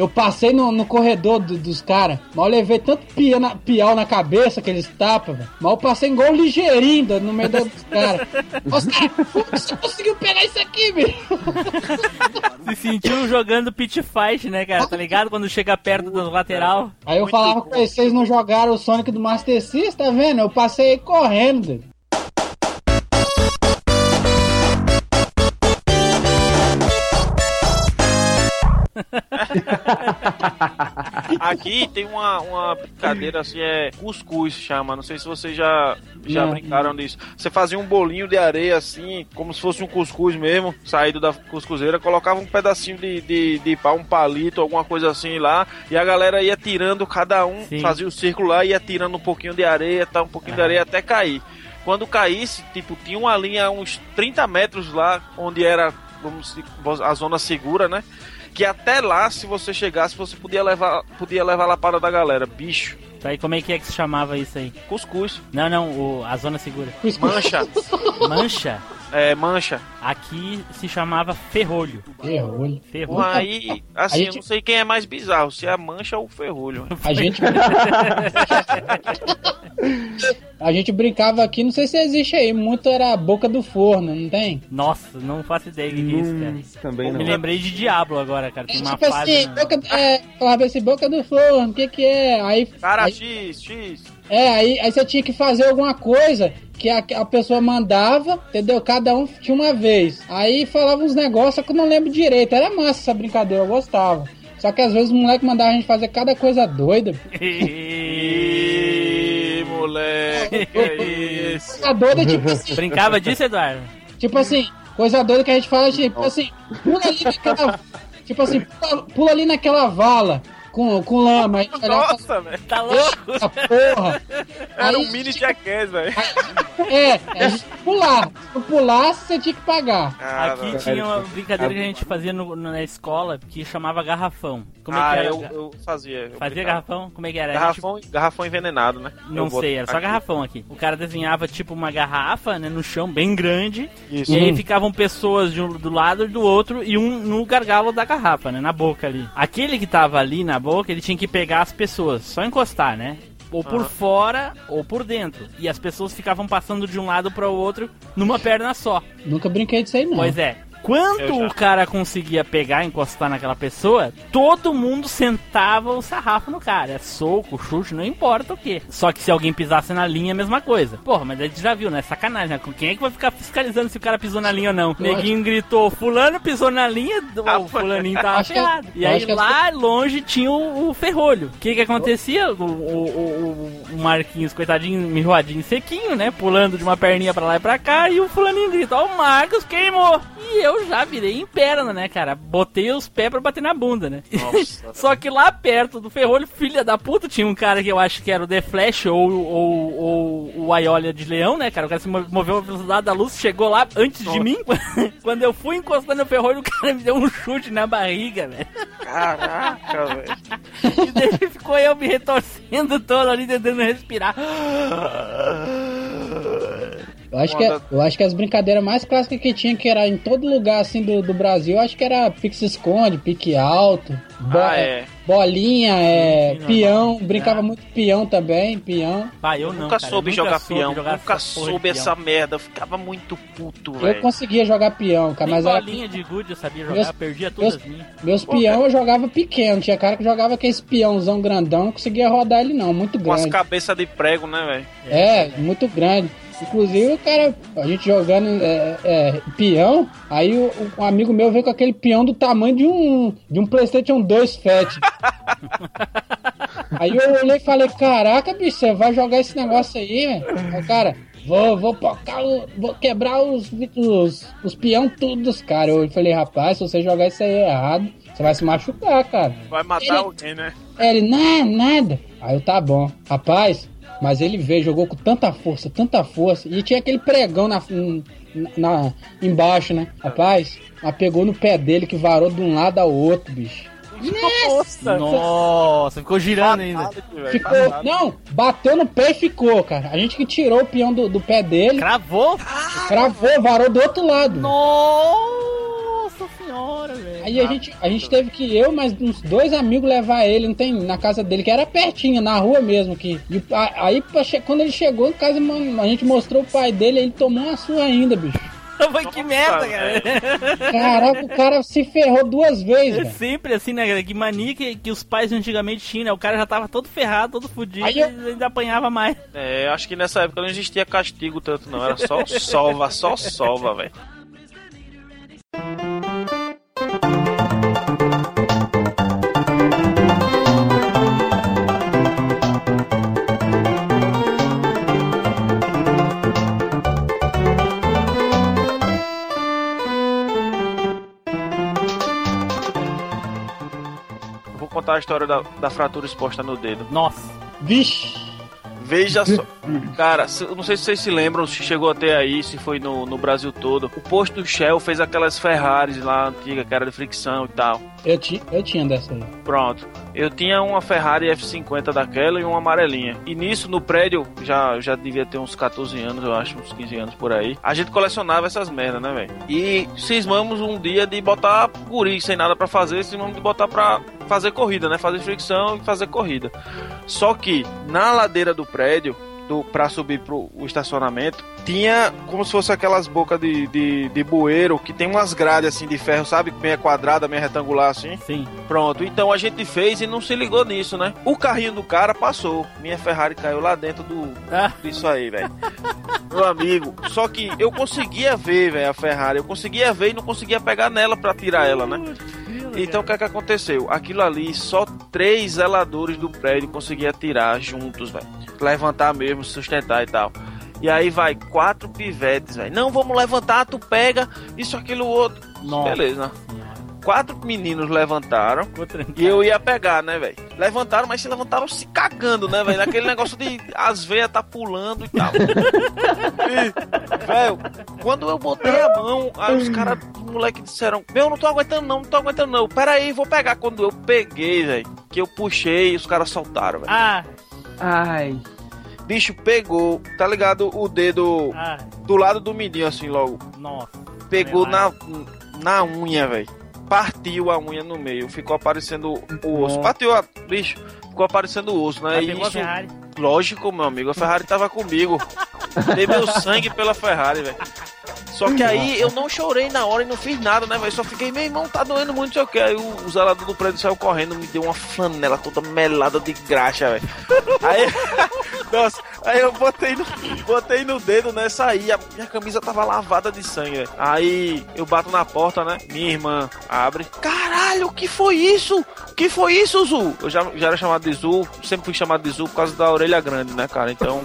eu passei no, no corredor do- dos caras, eu levei tanto pia na, piau na cabeça que eles tapam, velho. Eu passei igual ligeirinho no meio dos caras. Os caras, como que você conseguiu pegar isso aqui, velho? Se sentiu jogando pit fight, né, cara? Tá ligado? Quando chega perto do lateral. Aí eu falava com vocês não jogaram o Sonic do Master System, tá vendo? Eu passei correndo, velho. Aqui tem uma, uma brincadeira assim, é cuscuz chama. Não sei se vocês já, já Não. brincaram disso. Você fazia um bolinho de areia assim, como se fosse um cuscuz mesmo, saído da cuscuzeira, colocava um pedacinho de, de, de pau, um palito, alguma coisa assim lá, e a galera ia tirando cada um, Sim. fazia o círculo lá, ia tirando um pouquinho de areia, tá, um pouquinho de areia até cair. Quando caísse, tipo, tinha uma linha uns 30 metros lá, onde era vamos, a zona segura, né? Que até lá, se você chegasse, você podia levar, podia levar lá para da galera. Bicho, Tá, e como é que é que se chamava isso aí? cuscuz. Não, não, o- a zona segura. Mancha. Mancha? É, mancha. Aqui se chamava ferrolho. Ferrolho. Ferrolho. Aí, assim, gente- eu não sei quem é mais bizarro, se é a mancha ou o ferrolho. A gente. a gente brincava aqui, não sei se existe aí, muito era a boca do forno, não tem? Nossa, não faço ideia do que é isso, cara. Hum, também Me não. lembrei de Diablo agora, cara. Tem uma tipo fase. assim, na- boca, é, falava assim, boca do forno, o que que é? Aí, Cara, aí, X, X. é, aí, aí você tinha que fazer alguma coisa que a, a pessoa mandava, entendeu? Cada um tinha uma vez. Aí falava uns negócios que eu não lembro direito. Era massa essa brincadeira, eu gostava. Só que às vezes o moleque mandava a gente fazer cada coisa doida. Ih, moleque, que é isso? Coisa doida, tipo assim, Brincava disso, Eduardo? Tipo assim, coisa doida que a gente fala, tipo assim, pula ali naquela. Tipo assim, pula, pula ali naquela vala com, com lama. A gente olhava Nossa, velho. Tá louco? Eita porra! Era Aí, um mini jackass, velho. É, gente pular. Se pulasse, você tinha que pagar. Aqui tinha uma brincadeira que a gente fazia no- na escola que chamava garrafão. Como é ah, que era? eu, eu fazia. eu Fazia brincava. garrafão? Como é que era? A gente- Garrafão, garrafão envenenado, né? Não Eu sei, era só aqui. garrafão aqui. O cara desenhava tipo uma garrafa, né, no chão, bem grande. Isso. E aí Uhum. ficavam pessoas de um, do lado e do outro e um no gargalo da garrafa, né, na boca ali. Aquele que tava ali na boca, ele tinha que pegar as pessoas, só encostar, né? Ou por fora ou por dentro. E as pessoas ficavam passando de um lado para o outro numa perna só. Nunca brinquei disso aí, não. Pois é. Quando o cara conseguia pegar, encostar naquela pessoa, todo mundo sentava o sarrafo no cara. É soco, chute, não importa o que. Só que se alguém pisasse na linha, a mesma coisa. Porra, mas aí tu já viu, né? Sacanagem, né? Quem é que vai ficar fiscalizando se o cara pisou na linha ou não? Neguinho gritou, fulano pisou na linha, o fulaninho tava ferrado. E aí lá longe tinha o, o ferrolho. O que que acontecia? O, o, o- o Marquinhos, coitadinho, mirroadinho sequinho, né? Pulando de uma perninha pra lá e pra cá. E o fulaninho grita, ó, o Marcos queimou. E eu já virei em perna, né, cara? Botei os pés pra bater na bunda, né? Nossa. Só que lá perto do ferrolho, filha da puta, tinha um cara que eu acho que era o The Flash ou, ou, ou o Aiolia de Leão, né, cara? O cara se mo- moveu a velocidade da luz, chegou lá antes de mim. Quando eu fui encostando no ferrolho, o cara me deu um chute na barriga, velho. Caraca, velho. E daí ficou eu me retorcendo todo ali, tentando respirar. Eu acho, que, Uma eu acho que as brincadeiras mais clássicas que tinha, que era em todo lugar assim do, do Brasil, eu acho que era pique-se-esconde, pique alto, bo- Ah, é. bolinha, é, Sim, peão, normal. brincava É. muito peão também, peão. Pá, eu não, nunca cara, soube eu jogar soube peão, jogar nunca essa soube peão. essa merda. Eu ficava muito puto, Eu velho. conseguia jogar peão, cara, mas era, bolinha de gude eu sabia jogar, Meus- perdia meus- todas as minhas. meus peão eu jogava pequeno, tinha cara que jogava aquele peãozão grandão, não conseguia rodar ele não, muito Com as grande. cabeças de prego, né, velho? É, muito grande. Inclusive, o cara, a gente jogando é, é, peão, aí o, um amigo meu veio com aquele peão do tamanho de um, de um PlayStation 2 Fat. aí eu olhei e falei: Caraca, bicho, você vai jogar esse negócio aí, velho? Cara, vou, vou pocar, o- vou quebrar os, os, os peão tudo dos caras. Eu falei, rapaz, se você jogar isso aí errado, você vai se machucar, cara. Vai matar Ele- alguém, né? Ele, não, nada. Aí eu, tá bom. Rapaz, mas ele veio, jogou com tanta força, tanta força. E tinha aquele pregão na, na, embaixo, né? Rapaz, mas pegou no pé dele que varou de um lado ao outro, bicho. Nossa, Nossa, ficou girando ainda. Ficou, não, bateu no pé e ficou, cara. A gente que tirou o peão do, do pé dele. Cravou? Cravou, varou do outro lado. Nossa senhora, velho. Aí a gente, a gente teve que eu, mais uns dois amigos levar ele, não tem, na casa dele, que era pertinho, na rua mesmo. Que, e, a- aí quando ele chegou em casa, mano, a gente mostrou o pai dele, ele tomou uma surra ainda, bicho. Mas que merda, cara. Caraca, o cara se ferrou duas vezes, É sempre assim, né, cara? Que mania que, que os pais antigamente tinham, né? O cara já tava todo ferrado, todo fudido Aí eu- e ainda apanhava mais. É, acho que nessa época não existia castigo tanto, não. Era só sova, só sova, velho. Contar a história da, da fratura exposta no dedo. Nossa. Vixe. Veja só. Cara, eu não sei se vocês se lembram, se chegou até aí, se foi no, no Brasil todo. O posto Shell fez aquelas Ferraris lá antiga, que era de fricção e tal. Eu, ti, eu tinha dessa aí. Pronto. Eu tinha uma Ferrari F50 daquela e uma amarelinha. E nisso, no prédio, já, já devia ter uns 14 anos, eu acho, uns 15 anos por aí. A gente colecionava essas merdas, né, velho? E cismamos um dia de botar guri sem nada pra fazer, cismamos de botar pra fazer corrida, né? Fazer fricção e fazer corrida. Só que na ladeira do prédio, do, pra subir pro o estacionamento, tinha como se fosse aquelas bocas de, de, de bueiro que tem umas grades assim de ferro, sabe? Meia quadrada, meia retangular assim. Sim. Pronto, então a gente fez e não se ligou nisso, né? O carrinho do cara passou. Minha Ferrari caiu lá dentro do Ah. disso aí, velho. Meu amigo, só que eu conseguia ver, velho, a Ferrari. Eu conseguia ver e não conseguia pegar nela pra tirar ela, né? Então o que é que aconteceu? Aquilo ali, só três zeladores do prédio conseguiam tirar juntos, velho. Levantar mesmo, sustentar e tal. E aí vai quatro pivetes, velho. Não, vamos levantar, tu pega isso, aquilo, outro. Nossa Beleza. Quatro meninos levantaram e eu ia pegar, né, velho? Levantaram, mas se levantaram se cagando, né, velho? Naquele negócio de as veias tá pulando e tal. E, velho, quando eu botei a mão, aí os caras, os moleques disseram: Meu, não tô aguentando não, não tô aguentando não. Pera aí, vou pegar. Quando eu peguei, velho, que eu puxei, os caras soltaram, velho. Ah. Ai. Bicho, pegou, tá ligado? O dedo Ah. do lado do midinho, assim, logo. Nossa. Pegou na, na unha, velho. Partiu a unha no meio. Ficou aparecendo o osso. Partiu a. Bicho, ficou aparecendo o osso, né? Mas E isso-. Lógico, meu amigo. A Ferrari tava comigo. Dei meu sangue pela Ferrari, velho. Só que aí eu não chorei na hora e não fiz nada, né, velho? Só fiquei, meu irmão, tá doendo muito, sei o que. Aí o, o zelador do prédio saiu correndo, me deu uma flanela toda melada de graxa, velho. Aí, nossa, aí eu botei no, botei no dedo, né, saí, a minha camisa tava lavada de sangue. Aí eu bato na porta, né, minha irmã abre. Caralho, o que foi isso? O que foi isso, Zu? Eu já, já era chamado de Zu, sempre fui chamado de Zu por causa da orelha grande, né, cara? Então...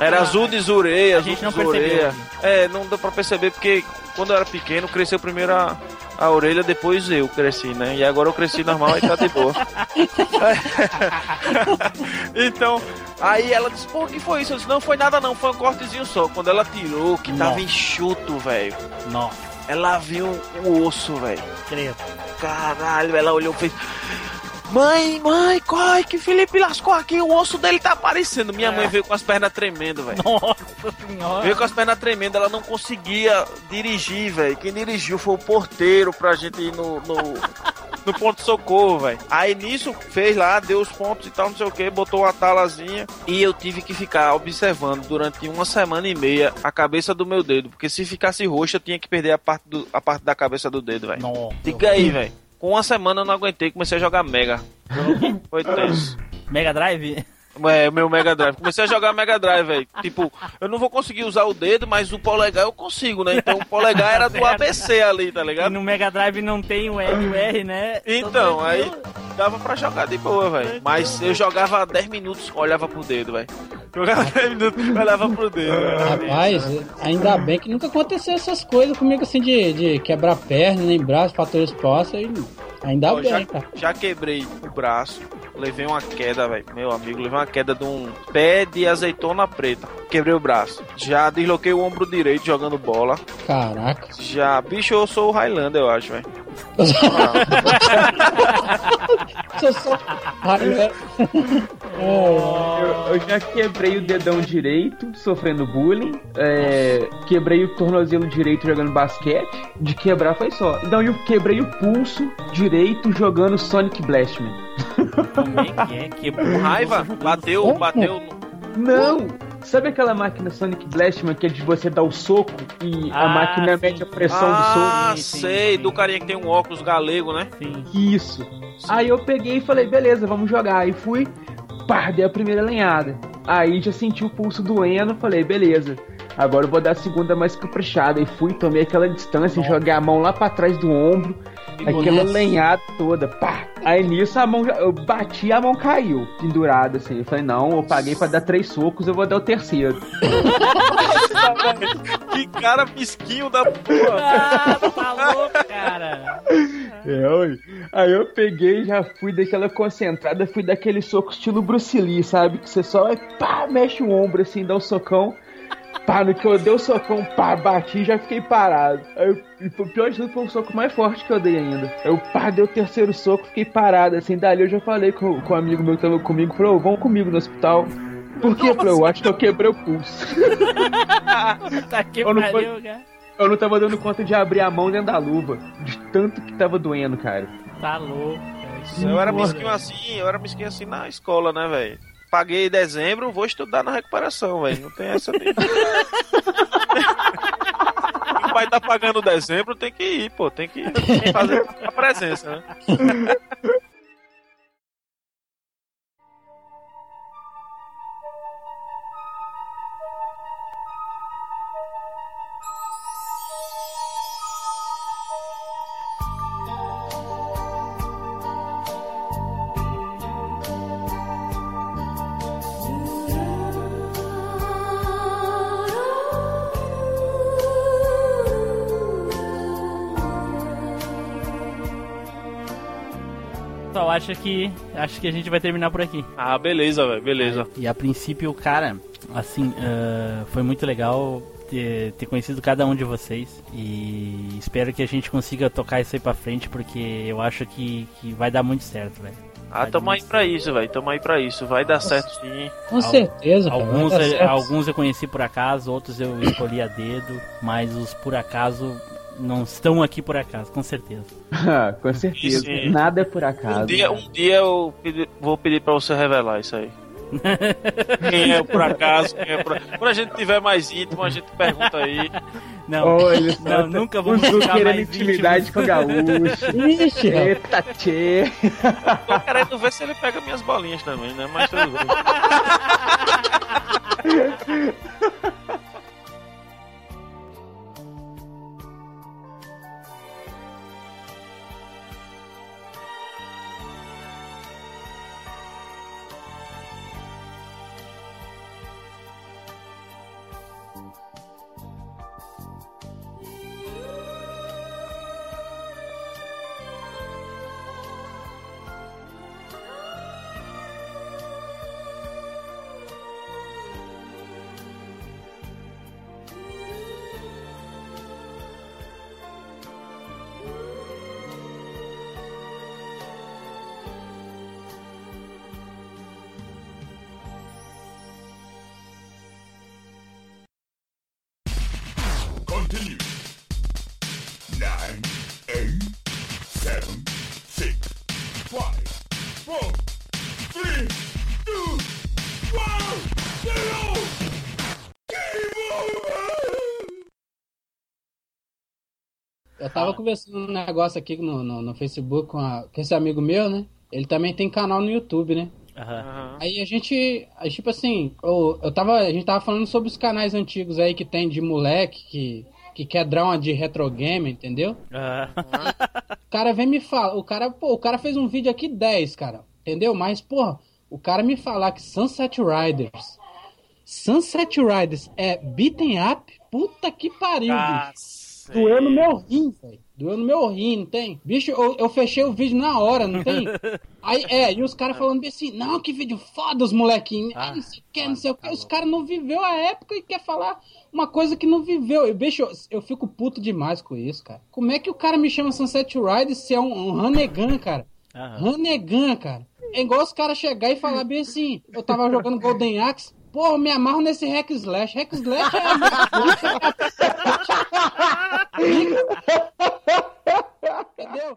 Era azul de zureia, A azul gente de não zureia. percebeu. É, não deu pra perceber porque quando eu era pequeno, cresceu primeiro a, a orelha, depois eu cresci, né? E agora eu cresci normal e tá de boa. então, aí ela disse, pô, o que foi isso? Eu disse, não foi nada não, foi um cortezinho só. Quando ela tirou, que tava Nossa. enxuto, velho. Nossa. Ela viu o osso, velho. Credo. Caralho, ela olhou e fez. Mãe, mãe, corre que Felipe lascou aqui, o osso dele tá aparecendo. Minha mãe veio com as pernas tremendo, velho. Nossa senhora. Veio com as pernas tremendo, ela não conseguia dirigir, velho. Quem dirigiu foi o porteiro pra gente ir no, no, no ponto de socorro, velho. Aí nisso fez lá, deu os pontos e tal, não sei o que, botou uma talazinha. E eu tive que ficar observando durante uma semana e meia a cabeça do meu dedo. Porque se ficasse roxa, eu tinha que perder a parte, do, a parte da cabeça do dedo, velho. Diga aí, velho. Com uma semana eu não aguentei, comecei a jogar Mega. Foi tenso. Mega Drive? É, meu Mega Drive. Comecei a jogar Mega Drive, velho. Tipo, eu não vou conseguir usar o dedo, mas o polegar eu consigo, né? Então o polegar era do ABC ali, tá E ligado? no Mega Drive não tem o L e o R, né? Então, Todo aí dava pra jogar de boa, velho. Mas eu jogava 10 minutos, olhava pro dedo, velho. Jogava 10 minutos, olhava pro dedo. Rapaz, ainda bem que nunca aconteceu essas coisas comigo assim de, de quebrar perna, nem braço, fator exposta. E ainda Ó, já, bem, cara. já quebrei o braço, levei uma queda, velho. Meu amigo, levei uma queda de um pé de azeitona preta. Quebrei o braço. Já desloquei o ombro direito jogando bola. Caraca. Já, bicho, eu sou o Highlander, eu acho, velho. Sou Ai, é. Eu, eu já quebrei o dedão direito, sofrendo bullying. é, quebrei o tornozelo direito jogando basquete. De quebrar foi só. Então eu quebrei o pulso direito jogando Sonic Blastman. Como é que é? Quebrou Com raiva, bateu, bateu. Não! Sabe aquela máquina Sonic Blastman que é de você dar o soco e a Ah, máquina sim. mede a pressão Ah, do soco? sei, do carinha que tem um óculos galego, né? Sim. Isso. Aí eu peguei e falei, beleza, vamos jogar. Aí fui, pá, dei a primeira lenhada. Aí já senti o pulso doendo, falei, beleza. Agora eu vou dar a segunda mais caprichada. E fui, tomei aquela distância, joguei a mão lá pra trás do ombro. Aquela lenhada toda, pá. Aí nisso a mão, já- eu bati a mão caiu, pendurada assim. Eu falei, não, eu paguei pra dar três socos, eu vou dar o terceiro. Que cara mesquinho da porra. Ah, tá louco, cara. É, oi. Aí eu peguei, já fui daquela concentrada, fui daquele soco estilo Bruce Lee, sabe? Que você só pá, mexe o ombro assim, dá um socão. Pá, no que eu dei o socão, pá, bati e já fiquei parado. Aí eu, e o pior de tudo foi o soco mais forte que eu dei ainda. Aí eu pá, dei o terceiro soco, fiquei parado. Assim, dali eu já falei com, com um amigo meu que tava comigo, falou, "Ô, vamos comigo no hospital. Por quê? Eu falei, eu acho que eu quebrei o pulso. Tá que Eu não pariu, foi- cara. Eu não tava dando conta de abrir a mão dentro da luva. De tanto que tava doendo, cara. Tá louco. cara. Eu era mesquinho assim, eu era mesquinho assim na escola, né, velho? Paguei em dezembro, vou estudar na recuperação, velho. Não tem essa de. o pai tá pagando dezembro, tem que ir, pô. Tem que fazer a presença, né? Acho que acho que a gente vai terminar por aqui. Ah, beleza, velho, beleza. E a princípio, cara, assim, ah, foi muito legal ter, ter conhecido cada um de vocês. E espero que a gente consiga tocar isso aí pra frente, porque eu acho que, que vai dar muito certo, velho. Ah, tamo aí pra isso, velho. Tamo aí pra isso. Vai dar certo sim. Com certeza, cara. Alguns, eu- alguns eu conheci por acaso, outros eu escolhi a dedo, mas os por acaso não estão aqui por acaso, com certeza. Ah, com certeza. Sim. Nada é por acaso. Um dia, um dia eu pedi- vou pedir pra você revelar isso aí. Quem é por acaso, quem é por Quando a gente tiver mais íntimo, a gente pergunta aí. Não, Olha não, nunca vamos o Zu querendo intimidade com o gaúcho. Ixi. Eita, tchê. Tô querendo ver se ele pega minhas bolinhas também, né? Mas tudo bem. tava conversando um negócio aqui no, no, no Facebook com, a- com esse amigo meu, né? Ele também tem canal no YouTube, né? Aí a gente, aí, tipo assim, eu, eu tava, a gente tava falando sobre os canais antigos aí que tem de moleque que, que quer dar uma de retro game, entendeu? O cara vem me falar, o cara, pô, o cara fez um vídeo aqui 10, cara, entendeu? Mas, porra, o cara me falar que Sunset Riders, Sunset Riders é beaten up, puta que pariu, bicho. Doeu no meu rim, velho. Doeu no meu rim, não tem? Bicho, eu, eu fechei o vídeo na hora, não tem? Aí, é, e os caras falando bem assim, não, que vídeo foda os molequinhos. Ah, não sei o que, não sei o que. Os caras não viveu a época e quer falar uma coisa que não viveu. Eu, bicho, eu, eu fico puto demais com isso, cara. Como é que o cara me chama Sunset Riders se é um, um Hanegan, cara? Hanegan, cara. É igual os caras chegar e falar bem assim, eu tava jogando Golden Axe, Porra, me amarro nesse hack slash. Hack slash é. Entendeu?